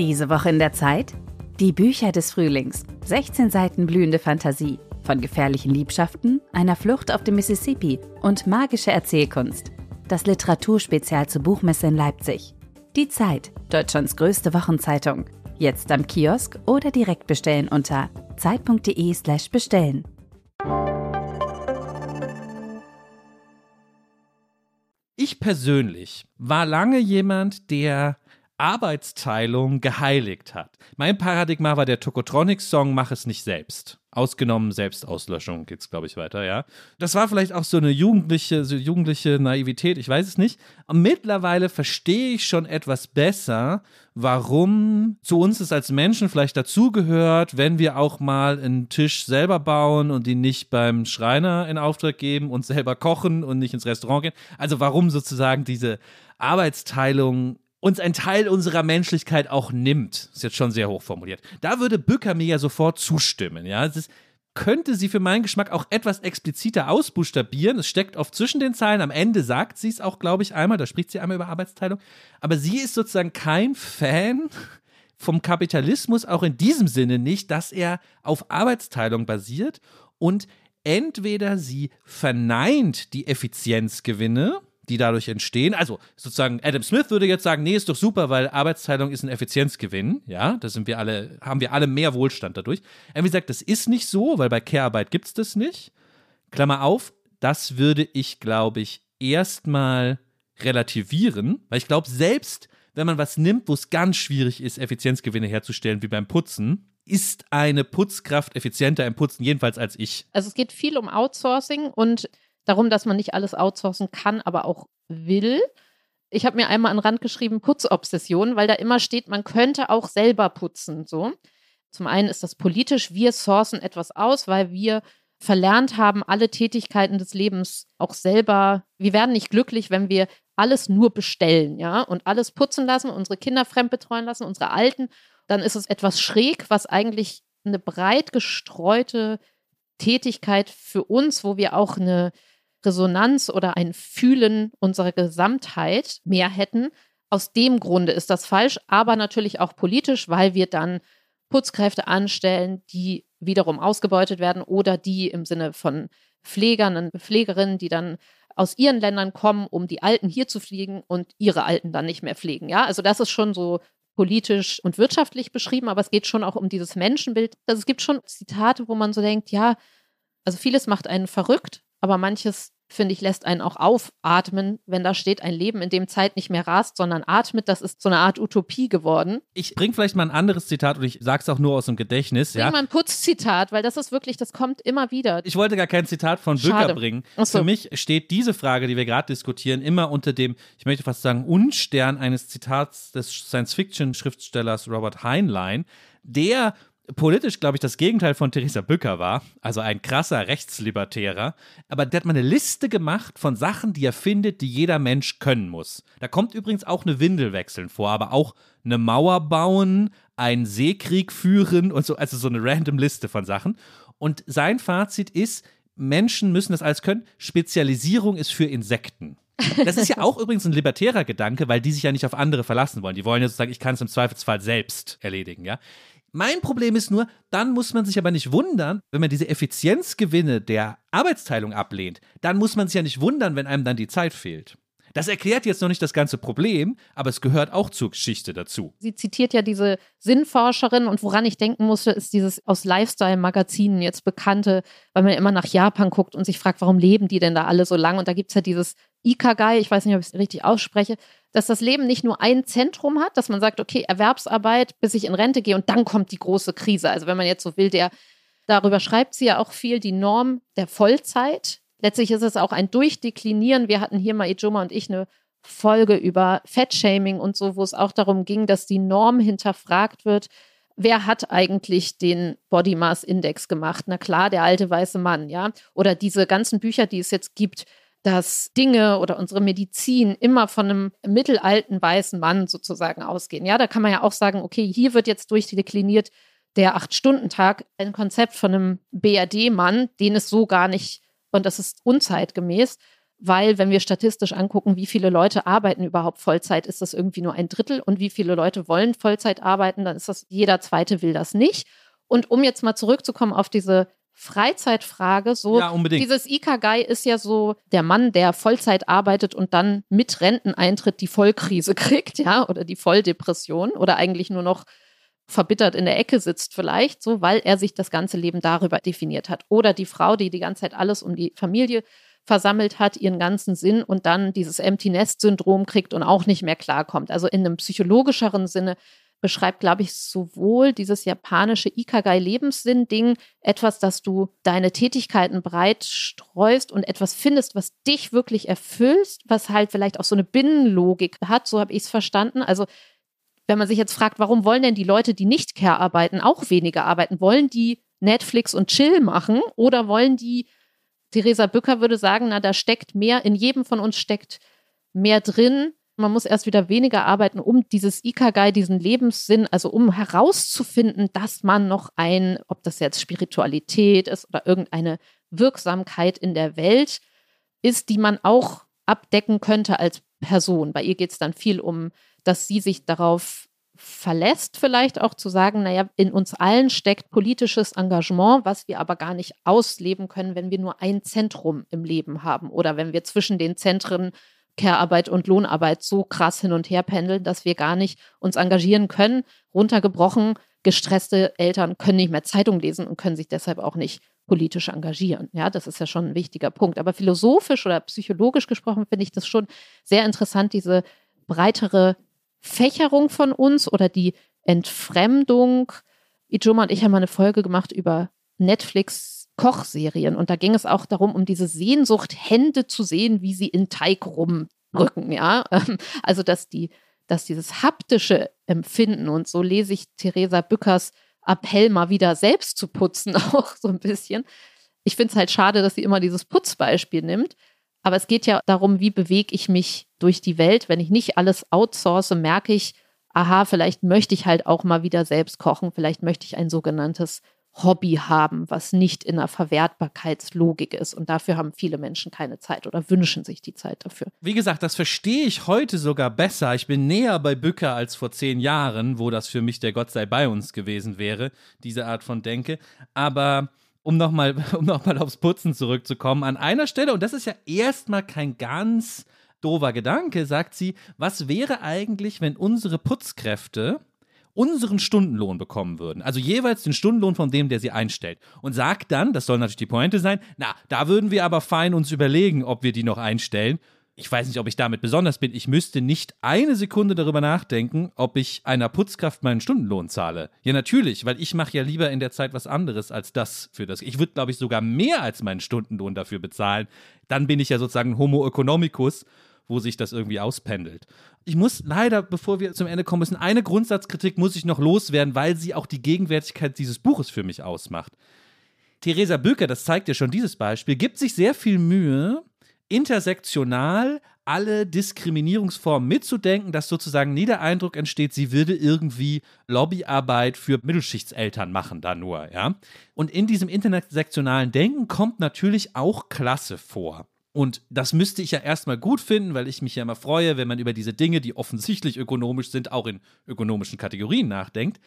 Diese Woche in der Zeit? Die Bücher des Frühlings. 16 Seiten blühende Fantasie. Von gefährlichen Liebschaften, einer Flucht auf dem Mississippi und magische Erzählkunst. Das Literaturspezial zur Buchmesse in Leipzig. Die Zeit, Deutschlands größte Wochenzeitung. Jetzt am Kiosk oder direkt bestellen unter zeit.de/slash bestellen.
Ich persönlich war lange jemand, der Arbeitsteilung geheiligt hat. Mein Paradigma war der Tokotronics-Song Mach es nicht selbst. Ausgenommen Selbstauslöschung geht es, glaube ich, weiter, ja. Das war vielleicht auch so eine jugendliche, so jugendliche Naivität, ich weiß es nicht. Und mittlerweile verstehe ich schon etwas besser, warum zu uns es als Menschen vielleicht dazugehört, wenn wir auch mal einen Tisch selber bauen und ihn nicht beim Schreiner in Auftrag geben und selber kochen und nicht ins Restaurant gehen. Also warum sozusagen diese Arbeitsteilung uns ein Teil unserer Menschlichkeit auch nimmt. Ist jetzt schon sehr hoch formuliert. Da würde Bücker mir ja sofort zustimmen. Ja, es könnte sie für meinen Geschmack auch etwas expliziter ausbuchstabieren. Es steckt oft zwischen den Zeilen. Am Ende sagt sie es auch, glaube ich, einmal. Da spricht sie einmal über Arbeitsteilung. Aber sie ist sozusagen kein Fan vom Kapitalismus, auch in diesem Sinne nicht, dass er auf Arbeitsteilung basiert und entweder sie verneint die Effizienzgewinne, die dadurch entstehen. Also sozusagen Adam Smith würde jetzt sagen, nee, ist doch super, weil Arbeitsteilung ist ein Effizienzgewinn. Ja, da sind wir alle, haben wir alle mehr Wohlstand dadurch. Er sagt, das ist nicht so, weil bei Care-Arbeit gibt es das nicht. Klammer auf, das würde ich, glaube ich, erstmal relativieren, weil ich glaube, selbst wenn man was nimmt, wo es ganz schwierig ist, Effizienzgewinne herzustellen, wie beim Putzen, ist eine Putzkraft effizienter im Putzen, jedenfalls als ich.
Also es geht viel um Outsourcing und darum, dass man nicht alles outsourcen kann, aber auch will. Ich habe mir einmal an den Rand geschrieben, Putzobsession, weil da immer steht, man könnte auch selber putzen. So. Zum einen ist das politisch, wir sourcen etwas aus, weil wir verlernt haben, alle Tätigkeiten des Lebens auch selber, wir werden nicht glücklich, wenn wir alles nur bestellen, ja, und alles putzen lassen, unsere Kinder fremd betreuen lassen, unsere Alten, dann ist es etwas schräg, was eigentlich eine breit gestreute Tätigkeit für uns, wo wir auch eine Resonanz oder ein Fühlen unserer Gesamtheit mehr hätten. Aus dem Grunde ist das falsch, aber natürlich auch politisch, weil wir dann Putzkräfte anstellen, die wiederum ausgebeutet werden oder die im Sinne von Pflegern und Pflegerinnen, die dann aus ihren Ländern kommen, um die Alten hier zu pflegen und ihre Alten dann nicht mehr pflegen. Ja, also das ist schon so politisch und wirtschaftlich beschrieben, aber es geht schon auch um dieses Menschenbild. Also es gibt schon Zitate, wo man so denkt, ja, also vieles macht einen verrückt, aber manches finde ich, lässt einen auch aufatmen, wenn da steht, ein Leben, in dem Zeit nicht mehr rast, sondern atmet. Das ist so eine Art Utopie geworden.
Ich bringe vielleicht mal ein anderes Zitat und ich sage es auch nur aus dem Gedächtnis.
Bring
ja.
mal ein Putzzitat, weil das ist wirklich, das kommt immer wieder.
Ich wollte gar kein Zitat von Bücker
Schade.
bringen.
Ach so.
Für mich steht diese Frage, die wir gerade diskutieren, immer unter dem, ich möchte fast sagen, Unstern eines Zitats des Science-Fiction-Schriftstellers Robert Heinlein, der politisch, glaube ich, das Gegenteil von Theresa Bücker war, also ein krasser Rechtslibertärer, aber der hat mal eine Liste gemacht von Sachen, die er findet, die jeder Mensch können muss. Da kommt übrigens auch eine Windel wechseln vor, aber auch eine Mauer bauen, einen Seekrieg führen und so, also so eine random Liste von Sachen. Und sein Fazit ist, Menschen müssen das alles können. Spezialisierung ist für Insekten. Das ist ja auch übrigens ein libertärer Gedanke, weil die sich ja nicht auf andere verlassen wollen. Die wollen ja sozusagen, ich kann es im Zweifelsfall selbst erledigen, ja. Mein Problem ist nur, dann muss man sich aber nicht wundern, wenn man diese Effizienzgewinne der Arbeitsteilung ablehnt, dann muss man sich ja nicht wundern, wenn einem dann die Zeit fehlt. Das erklärt jetzt noch nicht das ganze Problem, aber es gehört auch zur Geschichte dazu.
Sie zitiert ja diese Sinnforscherin und woran ich denken musste, ist dieses aus Lifestyle-Magazinen jetzt bekannte, weil man immer nach Japan guckt und sich fragt, warum leben die denn da alle so lang? Und da gibt es ja dieses Ikagai, ich weiß nicht, ob ich es richtig ausspreche, dass das Leben nicht nur ein Zentrum hat, dass man sagt, okay, Erwerbsarbeit, bis ich in Rente gehe und dann kommt die große Krise. Also wenn man jetzt so will, der darüber schreibt sie ja auch viel, die Norm der Vollzeit. Letztlich ist es auch ein Durchdeklinieren. Wir hatten hier mal Ijoma und ich eine Folge über Fettshaming und so, wo es auch darum ging, dass die Norm hinterfragt wird. Wer hat eigentlich den Body Mass Index gemacht? Na klar, der alte weiße Mann, ja. Oder diese ganzen Bücher, die es jetzt gibt, dass Dinge oder unsere Medizin immer von einem mittelalten weißen Mann sozusagen ausgehen. Ja, da kann man ja auch sagen, okay, hier wird jetzt durchdekliniert der Acht-Stunden-Tag, ein Konzept von einem BRD-Mann, den es so gar nicht, und das ist unzeitgemäß, weil wenn wir statistisch angucken, wie viele Leute arbeiten überhaupt Vollzeit, ist das irgendwie nur ein Drittel und wie viele Leute wollen Vollzeit arbeiten, dann ist das, jeder zweite will das nicht. Und um jetzt mal zurückzukommen auf diese Freizeitfrage, so
Ja,
dieses Ikagai ist ja so der Mann, der Vollzeit arbeitet und dann mit Renteneintritt die Vollkrise kriegt, ja, oder die Volldepression oder eigentlich nur noch verbittert in der Ecke sitzt vielleicht, so weil er sich das ganze Leben darüber definiert hat. Oder die Frau, die die ganze Zeit alles um die Familie versammelt hat, ihren ganzen Sinn und dann dieses Empty Nest Syndrom kriegt und auch nicht mehr klarkommt. Also in einem psychologischeren Sinne beschreibt, glaube ich, sowohl dieses japanische Ikagai-Lebenssinn-Ding etwas, dass du deine Tätigkeiten breit streust und etwas findest, was dich wirklich erfüllst, was halt vielleicht auch so eine Binnenlogik hat, so habe ich es verstanden. Also wenn man sich jetzt fragt, warum wollen denn die Leute, die nicht Care arbeiten, auch weniger arbeiten? Wollen die Netflix und Chill machen oder wollen die, Theresa Bücker würde sagen, na, da steckt mehr, in jedem von uns steckt mehr drin. Man muss erst wieder weniger arbeiten, um dieses Ikagai, diesen Lebenssinn, also um herauszufinden, dass man noch ein, ob das jetzt Spiritualität ist oder irgendeine Wirksamkeit in der Welt ist, die man auch abdecken könnte als Person. Bei ihr geht es dann viel um dass sie sich darauf verlässt, vielleicht auch zu sagen, naja, in uns allen steckt politisches Engagement, was wir aber gar nicht ausleben können, wenn wir nur ein Zentrum im Leben haben oder wenn wir zwischen den Zentren Care-Arbeit und Lohnarbeit so krass hin und her pendeln, dass wir gar nicht uns engagieren können. Runtergebrochen, gestresste Eltern können nicht mehr Zeitung lesen und können sich deshalb auch nicht politisch engagieren. Ja, das ist ja schon ein wichtiger Punkt. Aber philosophisch oder psychologisch gesprochen finde ich das schon sehr interessant, diese breitere Fächerung von uns oder die Entfremdung. Ijoma und ich haben mal eine Folge gemacht über Netflix Kochserien und da ging es auch darum, um diese Sehnsucht, Hände zu sehen, wie sie in Teig rumrücken, ja. Also, dass die, dass dieses haptische Empfinden und so lese ich Theresa Bückers Appell mal wieder selbst zu putzen, auch so ein bisschen. Ich finde es halt schade, dass sie immer dieses Putzbeispiel nimmt. Aber es geht ja darum, wie bewege ich mich durch die Welt. Wenn ich nicht alles outsource, merke ich, aha, vielleicht möchte ich halt auch mal wieder selbst kochen. Vielleicht möchte ich ein sogenanntes Hobby haben, was nicht in einer Verwertbarkeitslogik ist. Und dafür haben viele Menschen keine Zeit oder wünschen sich die Zeit dafür.
Wie gesagt, das verstehe ich heute sogar besser. Ich bin näher bei Bücker als vor zehn Jahren, wo das für mich der Gott sei bei uns gewesen wäre, diese Art von Denke. Aber um nochmal um noch aufs Putzen zurückzukommen, an einer Stelle, und das ist ja erstmal kein ganz doofer Gedanke, sagt sie, was wäre eigentlich, wenn unsere Putzkräfte unseren Stundenlohn bekommen würden, also jeweils den Stundenlohn von dem, der sie einstellt, und sagt dann, das soll natürlich die Pointe sein, na, da würden wir aber fein uns überlegen, ob wir die noch einstellen. Ich weiß nicht, ob ich damit besonders bin. Ich müsste nicht eine Sekunde darüber nachdenken, ob ich einer Putzkraft meinen Stundenlohn zahle. Ja, natürlich, weil ich mache ja lieber in der Zeit was anderes als das für das. Ich würde, glaube ich, sogar mehr als meinen Stundenlohn dafür bezahlen. Dann bin ich ja sozusagen Homo economicus wo sich das irgendwie auspendelt. Ich muss leider, bevor wir zum Ende kommen müssen, eine Grundsatzkritik muss ich noch loswerden, weil sie auch die Gegenwärtigkeit dieses Buches für mich ausmacht. Theresa Bücker, das zeigt ja schon dieses Beispiel, gibt sich sehr viel Mühe, intersektional alle Diskriminierungsformen mitzudenken, dass sozusagen nie der Eindruck entsteht, sie würde irgendwie Lobbyarbeit für Mittelschichtseltern machen, da nur, ja. Und in diesem intersektionalen Denken kommt natürlich auch Klasse vor. Und das müsste ich ja erstmal gut finden, weil ich mich ja immer freue, wenn man über diese Dinge, die offensichtlich ökonomisch sind, auch in ökonomischen Kategorien nachdenkt.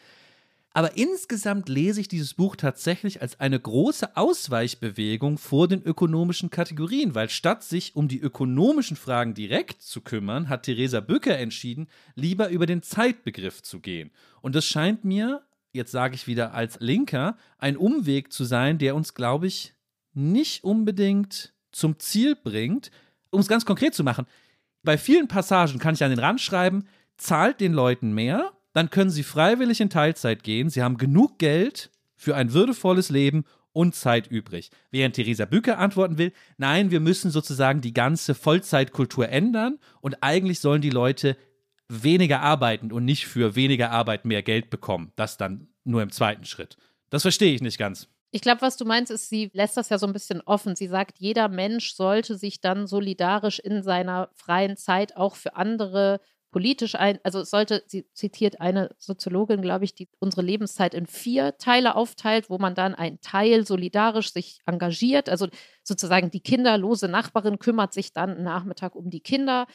Aber insgesamt lese ich dieses Buch tatsächlich als eine große Ausweichbewegung vor den ökonomischen Kategorien, weil statt sich um die ökonomischen Fragen direkt zu kümmern, hat Theresa Bücker entschieden, lieber über den Zeitbegriff zu gehen. Und das scheint mir, jetzt sage ich wieder als Linker, ein Umweg zu sein, der uns, glaube ich, nicht unbedingt zum Ziel bringt, um es ganz konkret zu machen. Bei vielen Passagen kann ich an den Rand schreiben, zahlt den Leuten mehr, dann können sie freiwillig in Teilzeit gehen, sie haben genug Geld für ein würdevolles Leben und Zeit übrig. Während Theresa Bücker antworten will, nein, wir müssen sozusagen die ganze Vollzeitkultur ändern und eigentlich sollen die Leute weniger arbeiten und nicht für weniger Arbeit mehr Geld bekommen. Das dann nur im zweiten Schritt. Das verstehe ich nicht ganz.
Ich glaube, was du meinst, ist, sie lässt das ja so ein bisschen offen. Sie sagt, jeder Mensch sollte sich dann solidarisch in seiner freien Zeit auch für andere politisch ein, also es sollte, sie zitiert eine Soziologin, glaube ich, die unsere Lebenszeit in vier Teile aufteilt, wo man dann ein Teil solidarisch sich engagiert. Also sozusagen die kinderlose Nachbarin kümmert sich dann Nachmittag um die Kinder.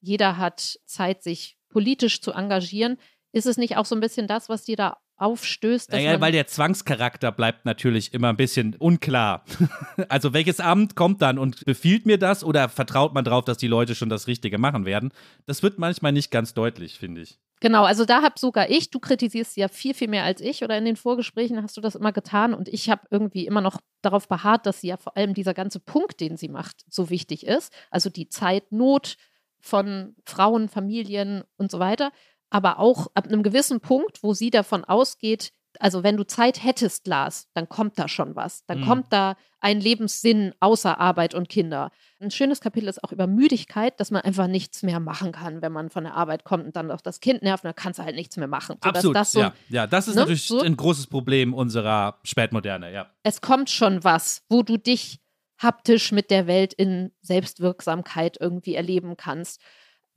Jeder hat Zeit, sich politisch zu engagieren. Ist es nicht auch so ein bisschen das, was dir da aufstößt.
Naja, weil der Zwangscharakter bleibt natürlich immer ein bisschen unklar. also welches Amt kommt dann und befiehlt mir das oder vertraut man darauf, dass die Leute schon das Richtige machen werden? Das wird manchmal nicht ganz deutlich, finde ich.
Genau, also da habe sogar ich, du kritisierst sie ja viel, viel mehr als ich oder in den Vorgesprächen hast du das immer getan und ich habe irgendwie immer noch darauf beharrt, dass sie ja vor allem dieser ganze Punkt, den sie macht, so wichtig ist. Also die Zeitnot von Frauen, Familien und so weiter aber auch ab einem gewissen Punkt, wo sie davon ausgeht, also wenn du Zeit hättest, Lars, dann kommt da schon was. Dann mhm. kommt da ein Lebenssinn außer Arbeit und Kinder. Ein schönes Kapitel ist auch über Müdigkeit, dass man einfach nichts mehr machen kann, wenn man von der Arbeit kommt und dann auch das Kind nervt, dann kannst du halt nichts mehr machen.
So, Absolut, das so, ja. ja. Das ist ne? natürlich so, ein großes Problem unserer Spätmoderne, ja.
Es kommt schon was, wo du dich haptisch mit der Welt in Selbstwirksamkeit irgendwie erleben kannst.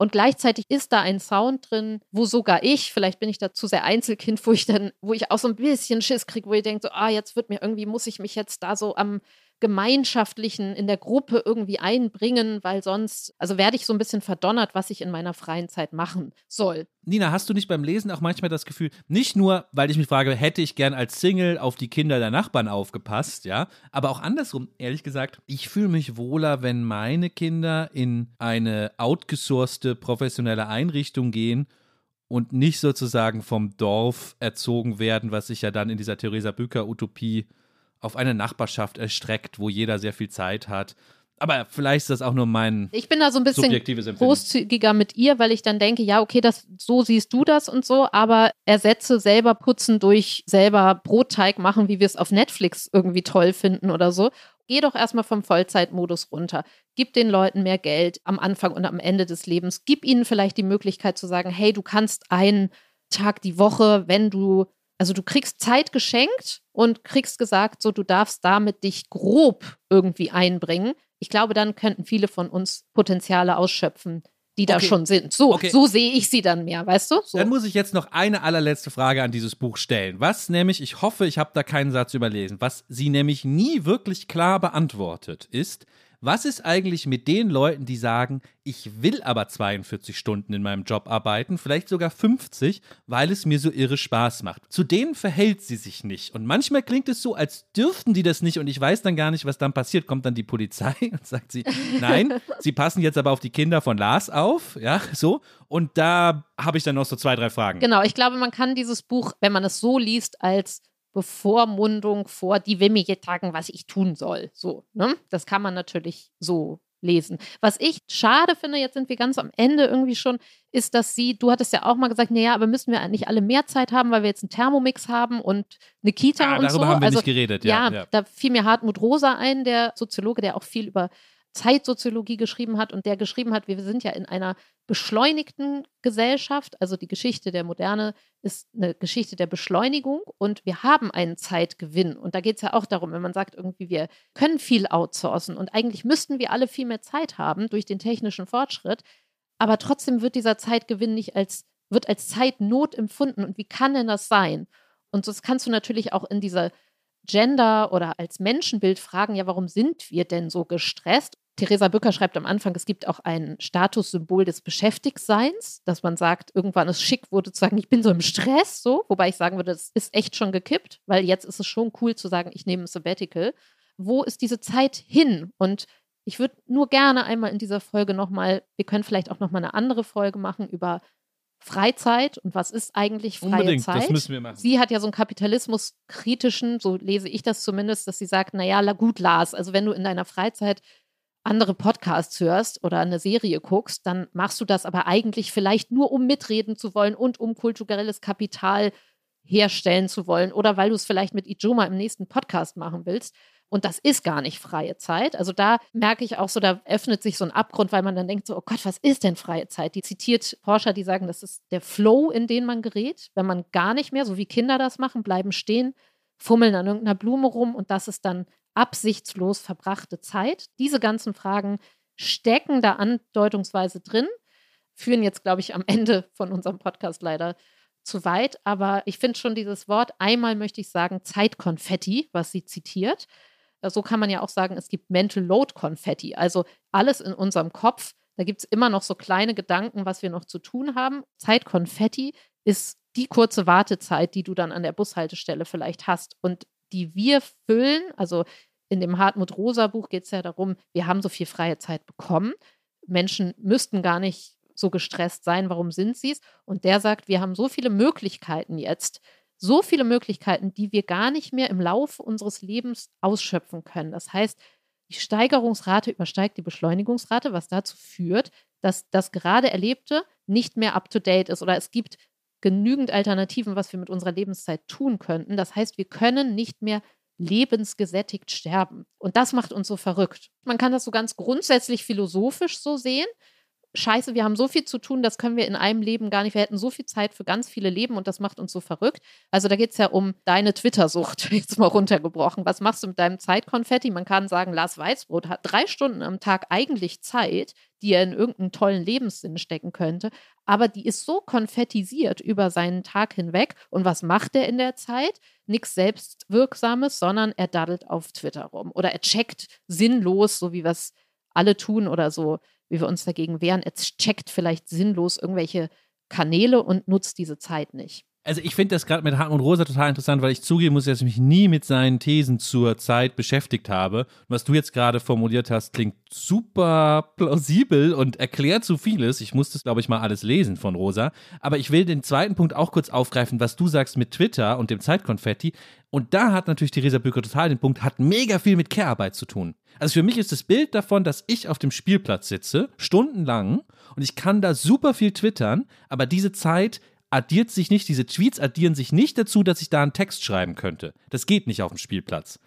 Und gleichzeitig ist da ein Sound drin, wo sogar ich, vielleicht bin ich da zu sehr Einzelkind, wo ich dann, wo ich auch so ein bisschen Schiss kriege, wo ich denke, so, ah, jetzt wird mir irgendwie, muss ich mich jetzt da so am Gemeinschaftlichen in der Gruppe irgendwie einbringen, weil sonst, also werde ich so ein bisschen verdonnert, was ich in meiner freien Zeit machen soll.
Nina, hast du nicht beim Lesen auch manchmal das Gefühl, nicht nur, weil ich mich frage, hätte ich gern als Single auf die Kinder der Nachbarn aufgepasst, ja, aber auch andersrum, ehrlich gesagt, ich fühle mich wohler, wenn meine Kinder in eine outgesourcete professionelle Einrichtung gehen und nicht sozusagen vom Dorf erzogen werden, was sich ja dann in dieser Theresa Bücker Utopie auf eine Nachbarschaft erstreckt, wo jeder sehr viel Zeit hat. Aber vielleicht ist das auch nur mein
Ich bin da so ein bisschen großzügiger mit ihr, weil ich dann denke, ja, okay, das, so siehst du das und so, aber ersetze selber putzen durch selber Brotteig machen, wie wir es auf Netflix irgendwie toll finden oder so. Geh doch erstmal vom Vollzeitmodus runter. Gib den Leuten mehr Geld am Anfang und am Ende des Lebens. Gib ihnen vielleicht die Möglichkeit zu sagen, hey, du kannst einen Tag die Woche, wenn du also du kriegst Zeit geschenkt und kriegst gesagt, so du darfst damit dich grob irgendwie einbringen. Ich glaube, dann könnten viele von uns Potenziale ausschöpfen, die da schon sind. So, okay. so sehe ich sie dann mehr, weißt du? So.
Dann muss ich jetzt noch eine allerletzte Frage an dieses Buch stellen. Was nämlich, ich hoffe, ich habe da keinen Satz überlesen, was sie nämlich nie wirklich klar beantwortet, ist, Was ist eigentlich mit den Leuten, die sagen, ich will aber 42 Stunden in meinem Job arbeiten, vielleicht sogar 50, weil es mir so irre Spaß macht? Zu denen verhält sie sich nicht. Und manchmal klingt es so, als dürften die das nicht und ich weiß dann gar nicht, was dann passiert. Kommt dann die Polizei und sagt sie, nein, sie passen jetzt aber auf die Kinder von Lars auf, ja, so. Und da habe ich dann noch so zwei, drei Fragen.
Genau, ich glaube, man kann dieses Buch, wenn man es so liest, als Bevormundung vor, die will mir jetzt sagen, was ich tun soll. So, ne? Das kann man natürlich so lesen. Was ich schade finde, jetzt sind wir ganz am Ende irgendwie schon, ist, dass sie, du hattest ja auch mal gesagt, naja, aber müssen wir eigentlich alle mehr Zeit haben, weil wir jetzt einen Thermomix haben und eine Kita
ah,
und
darüber
so.
haben wir
also,
nicht geredet, ja, ja.
Da fiel mir Hartmut Rosa ein, der Soziologe, der auch viel über Zeitsoziologie geschrieben hat und der geschrieben hat, wir sind ja in einer beschleunigten Gesellschaft. Also die Geschichte der Moderne ist eine Geschichte der Beschleunigung und wir haben einen Zeitgewinn. Und da geht es ja auch darum, wenn man sagt, irgendwie, wir können viel outsourcen und eigentlich müssten wir alle viel mehr Zeit haben durch den technischen Fortschritt. Aber trotzdem wird dieser Zeitgewinn nicht als, wird als Zeitnot empfunden. Und wie kann denn das sein? Und das kannst du natürlich auch in dieser Gender oder als Menschenbild fragen, ja, warum sind wir denn so gestresst? Theresa Bücker schreibt am Anfang, es gibt auch ein Statussymbol des Beschäftigtseins, dass man sagt, irgendwann ist schick, wurde zu sagen, ich bin so im Stress, so, wobei ich sagen würde, das ist echt schon gekippt, weil jetzt ist es schon cool zu sagen, ich nehme ein Sabbatical. Wo ist diese Zeit hin? Und ich würde nur gerne einmal in dieser Folge nochmal, wir können vielleicht auch nochmal eine andere Folge machen über Freizeit und was ist eigentlich freie
Unbedingt,
Zeit?
das müssen wir machen.
Sie hat ja so einen kapitalismuskritischen, so lese ich das zumindest, dass sie sagt, naja, gut, Lars, also wenn du in deiner Freizeit andere Podcasts hörst oder eine Serie guckst, dann machst du das aber eigentlich vielleicht nur, um mitreden zu wollen und um kulturelles Kapital herstellen zu wollen oder weil du es vielleicht mit Ijoma im nächsten Podcast machen willst. Und das ist gar nicht freie Zeit. Also da merke ich auch so, da öffnet sich so ein Abgrund, weil man dann denkt so, oh Gott, was ist denn freie Zeit? Die zitiert Forscher, die sagen, das ist der Flow, in den man gerät, wenn man gar nicht mehr, so wie Kinder das machen, bleiben stehen, fummeln an irgendeiner Blume rum und das ist dann absichtslos verbrachte Zeit. Diese ganzen Fragen stecken da andeutungsweise drin, führen jetzt, glaube ich, am Ende von unserem Podcast leider zu weit. Aber ich finde schon dieses Wort, einmal möchte ich sagen, Zeitkonfetti, was sie zitiert. So kann man ja auch sagen, es gibt Mental Load Konfetti, also alles in unserem Kopf. Da gibt es immer noch so kleine Gedanken, was wir noch zu tun haben. Zeitkonfetti ist die kurze Wartezeit, die du dann an der Bushaltestelle vielleicht hast. Und die wir füllen. Also in dem Hartmut Rosa Buch geht es ja darum, wir haben so viel freie Zeit bekommen. Menschen müssten gar nicht so gestresst sein. Warum sind sie es? Und der sagt, wir haben so viele Möglichkeiten jetzt, so viele Möglichkeiten, die wir gar nicht mehr im Laufe unseres Lebens ausschöpfen können. Das heißt, die Steigerungsrate übersteigt die Beschleunigungsrate, was dazu führt, dass das gerade Erlebte nicht mehr up-to-date ist oder es gibt genügend Alternativen, was wir mit unserer Lebenszeit tun könnten. Das heißt, wir können nicht mehr lebensgesättigt sterben. Und das macht uns so verrückt. Man kann das so ganz grundsätzlich philosophisch so sehen. Scheiße, wir haben so viel zu tun, das können wir in einem Leben gar nicht. Wir hätten so viel Zeit für ganz viele Leben und das macht uns so verrückt. Also da geht es ja um deine Twitter-Sucht, jetzt mal runtergebrochen. Was machst du mit deinem Zeitkonfetti? Man kann sagen, Lars Weißbrot hat drei Stunden am Tag eigentlich Zeit, die er in irgendeinen tollen Lebenssinn stecken könnte. Aber die ist so konfettisiert über seinen Tag hinweg. Und was macht er in der Zeit? Nichts Selbstwirksames, sondern er daddelt auf Twitter rum. Oder er checkt sinnlos, so wie es alle tun oder so wie wir uns dagegen wehren. Es checkt vielleicht sinnlos irgendwelche Kanäle und nutzt diese Zeit nicht.
Also ich finde das gerade mit Hartmut Rosa total interessant, weil ich zugeben muss, dass ich mich nie mit seinen Thesen zur Zeit beschäftigt habe. was du jetzt gerade formuliert hast, klingt super plausibel und erklärt so vieles. Ich muss das, glaube ich, mal alles lesen von Rosa. Aber ich will den zweiten Punkt auch kurz aufgreifen, was du sagst mit Twitter und dem Zeitkonfetti. Und da hat natürlich Theresa Bücker total den Punkt, hat mega viel mit Care-Arbeit zu tun. Also für mich ist das Bild davon, dass ich auf dem Spielplatz sitze, stundenlang, und ich kann da super viel twittern, aber diese Zeit addiert sich nicht, diese Tweets addieren sich nicht dazu, dass ich da einen Text schreiben könnte. Das geht nicht auf dem Spielplatz.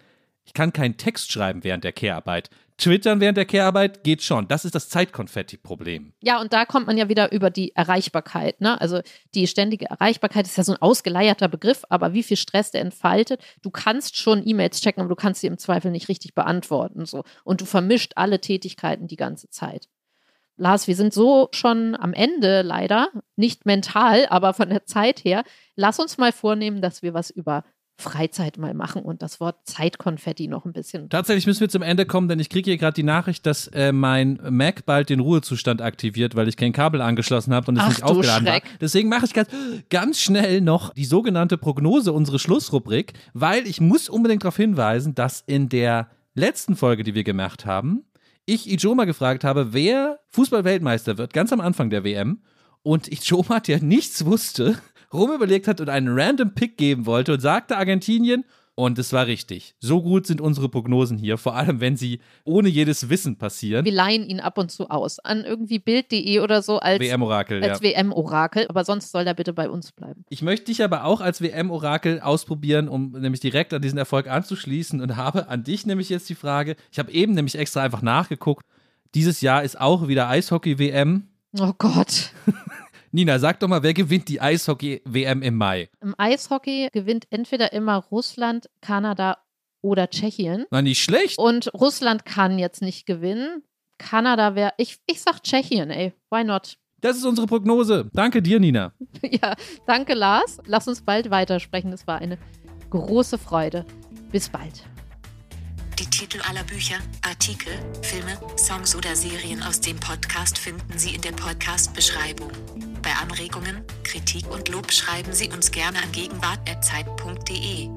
Ich kann keinen Text schreiben während der Care-Arbeit. Twittern während der Care-Arbeit geht schon. Das ist das Zeitkonfetti-Problem.
Ja, und da kommt man ja wieder über die Erreichbarkeit. Ne? Also die ständige Erreichbarkeit ist ja so ein ausgeleierter Begriff, aber wie viel Stress der entfaltet. Du kannst schon E-Mails checken, aber du kannst sie im Zweifel nicht richtig beantworten. So. Und du vermischt alle Tätigkeiten die ganze Zeit. Lars, wir sind so schon am Ende leider, nicht mental, aber von der Zeit her. Lass uns mal vornehmen, dass wir was über Freizeit mal machen und das Wort Zeitkonfetti noch ein bisschen.
Tatsächlich müssen wir zum Ende kommen, denn ich kriege hier gerade die Nachricht, dass äh, mein Mac bald den Ruhezustand aktiviert, weil ich kein Kabel angeschlossen habe und es
Ach
nicht aufgeladen
Schreck.
war. Deswegen mache ich ganz, ganz schnell noch die sogenannte Prognose, unsere Schlussrubrik, weil ich muss unbedingt darauf hinweisen, dass in der letzten Folge, die wir gemacht haben, ich Ijoma gefragt habe, wer Fußball-Weltmeister wird, ganz am Anfang der WM. Und Ijoma, der nichts wusste, rumüberlegt hat und einen random Pick geben wollte und sagte Argentinien. Und es war richtig. So gut sind unsere Prognosen hier, vor allem wenn sie ohne jedes Wissen passieren.
Wir leihen ihn ab und zu aus an irgendwie Bild.de oder so als,
WM-Orakel, ja.
als WM-Orakel, aber sonst soll er bitte bei uns bleiben.
Ich möchte dich aber auch als WM-Orakel ausprobieren, um nämlich direkt an diesen Erfolg anzuschließen und habe an dich nämlich jetzt die Frage. Ich habe eben nämlich extra einfach nachgeguckt. Dieses Jahr ist auch wieder Eishockey-WM.
Oh Gott.
Nina, sag doch mal, wer gewinnt die Eishockey-WM im Mai?
Im Eishockey gewinnt entweder immer Russland, Kanada oder Tschechien.
Na, nicht schlecht.
Und Russland kann jetzt nicht gewinnen. Kanada wäre, ich, ich sag Tschechien, ey, why not?
Das ist unsere Prognose. Danke dir, Nina.
ja, danke Lars. Lass uns bald weitersprechen. Das war eine große Freude. Bis bald.
Die Titel aller Bücher, Artikel, Filme, Songs oder Serien aus dem Podcast finden Sie in der Podcast-Beschreibung. Bei Anregungen, Kritik und Lob schreiben Sie uns gerne an gegenwart.zeit.de.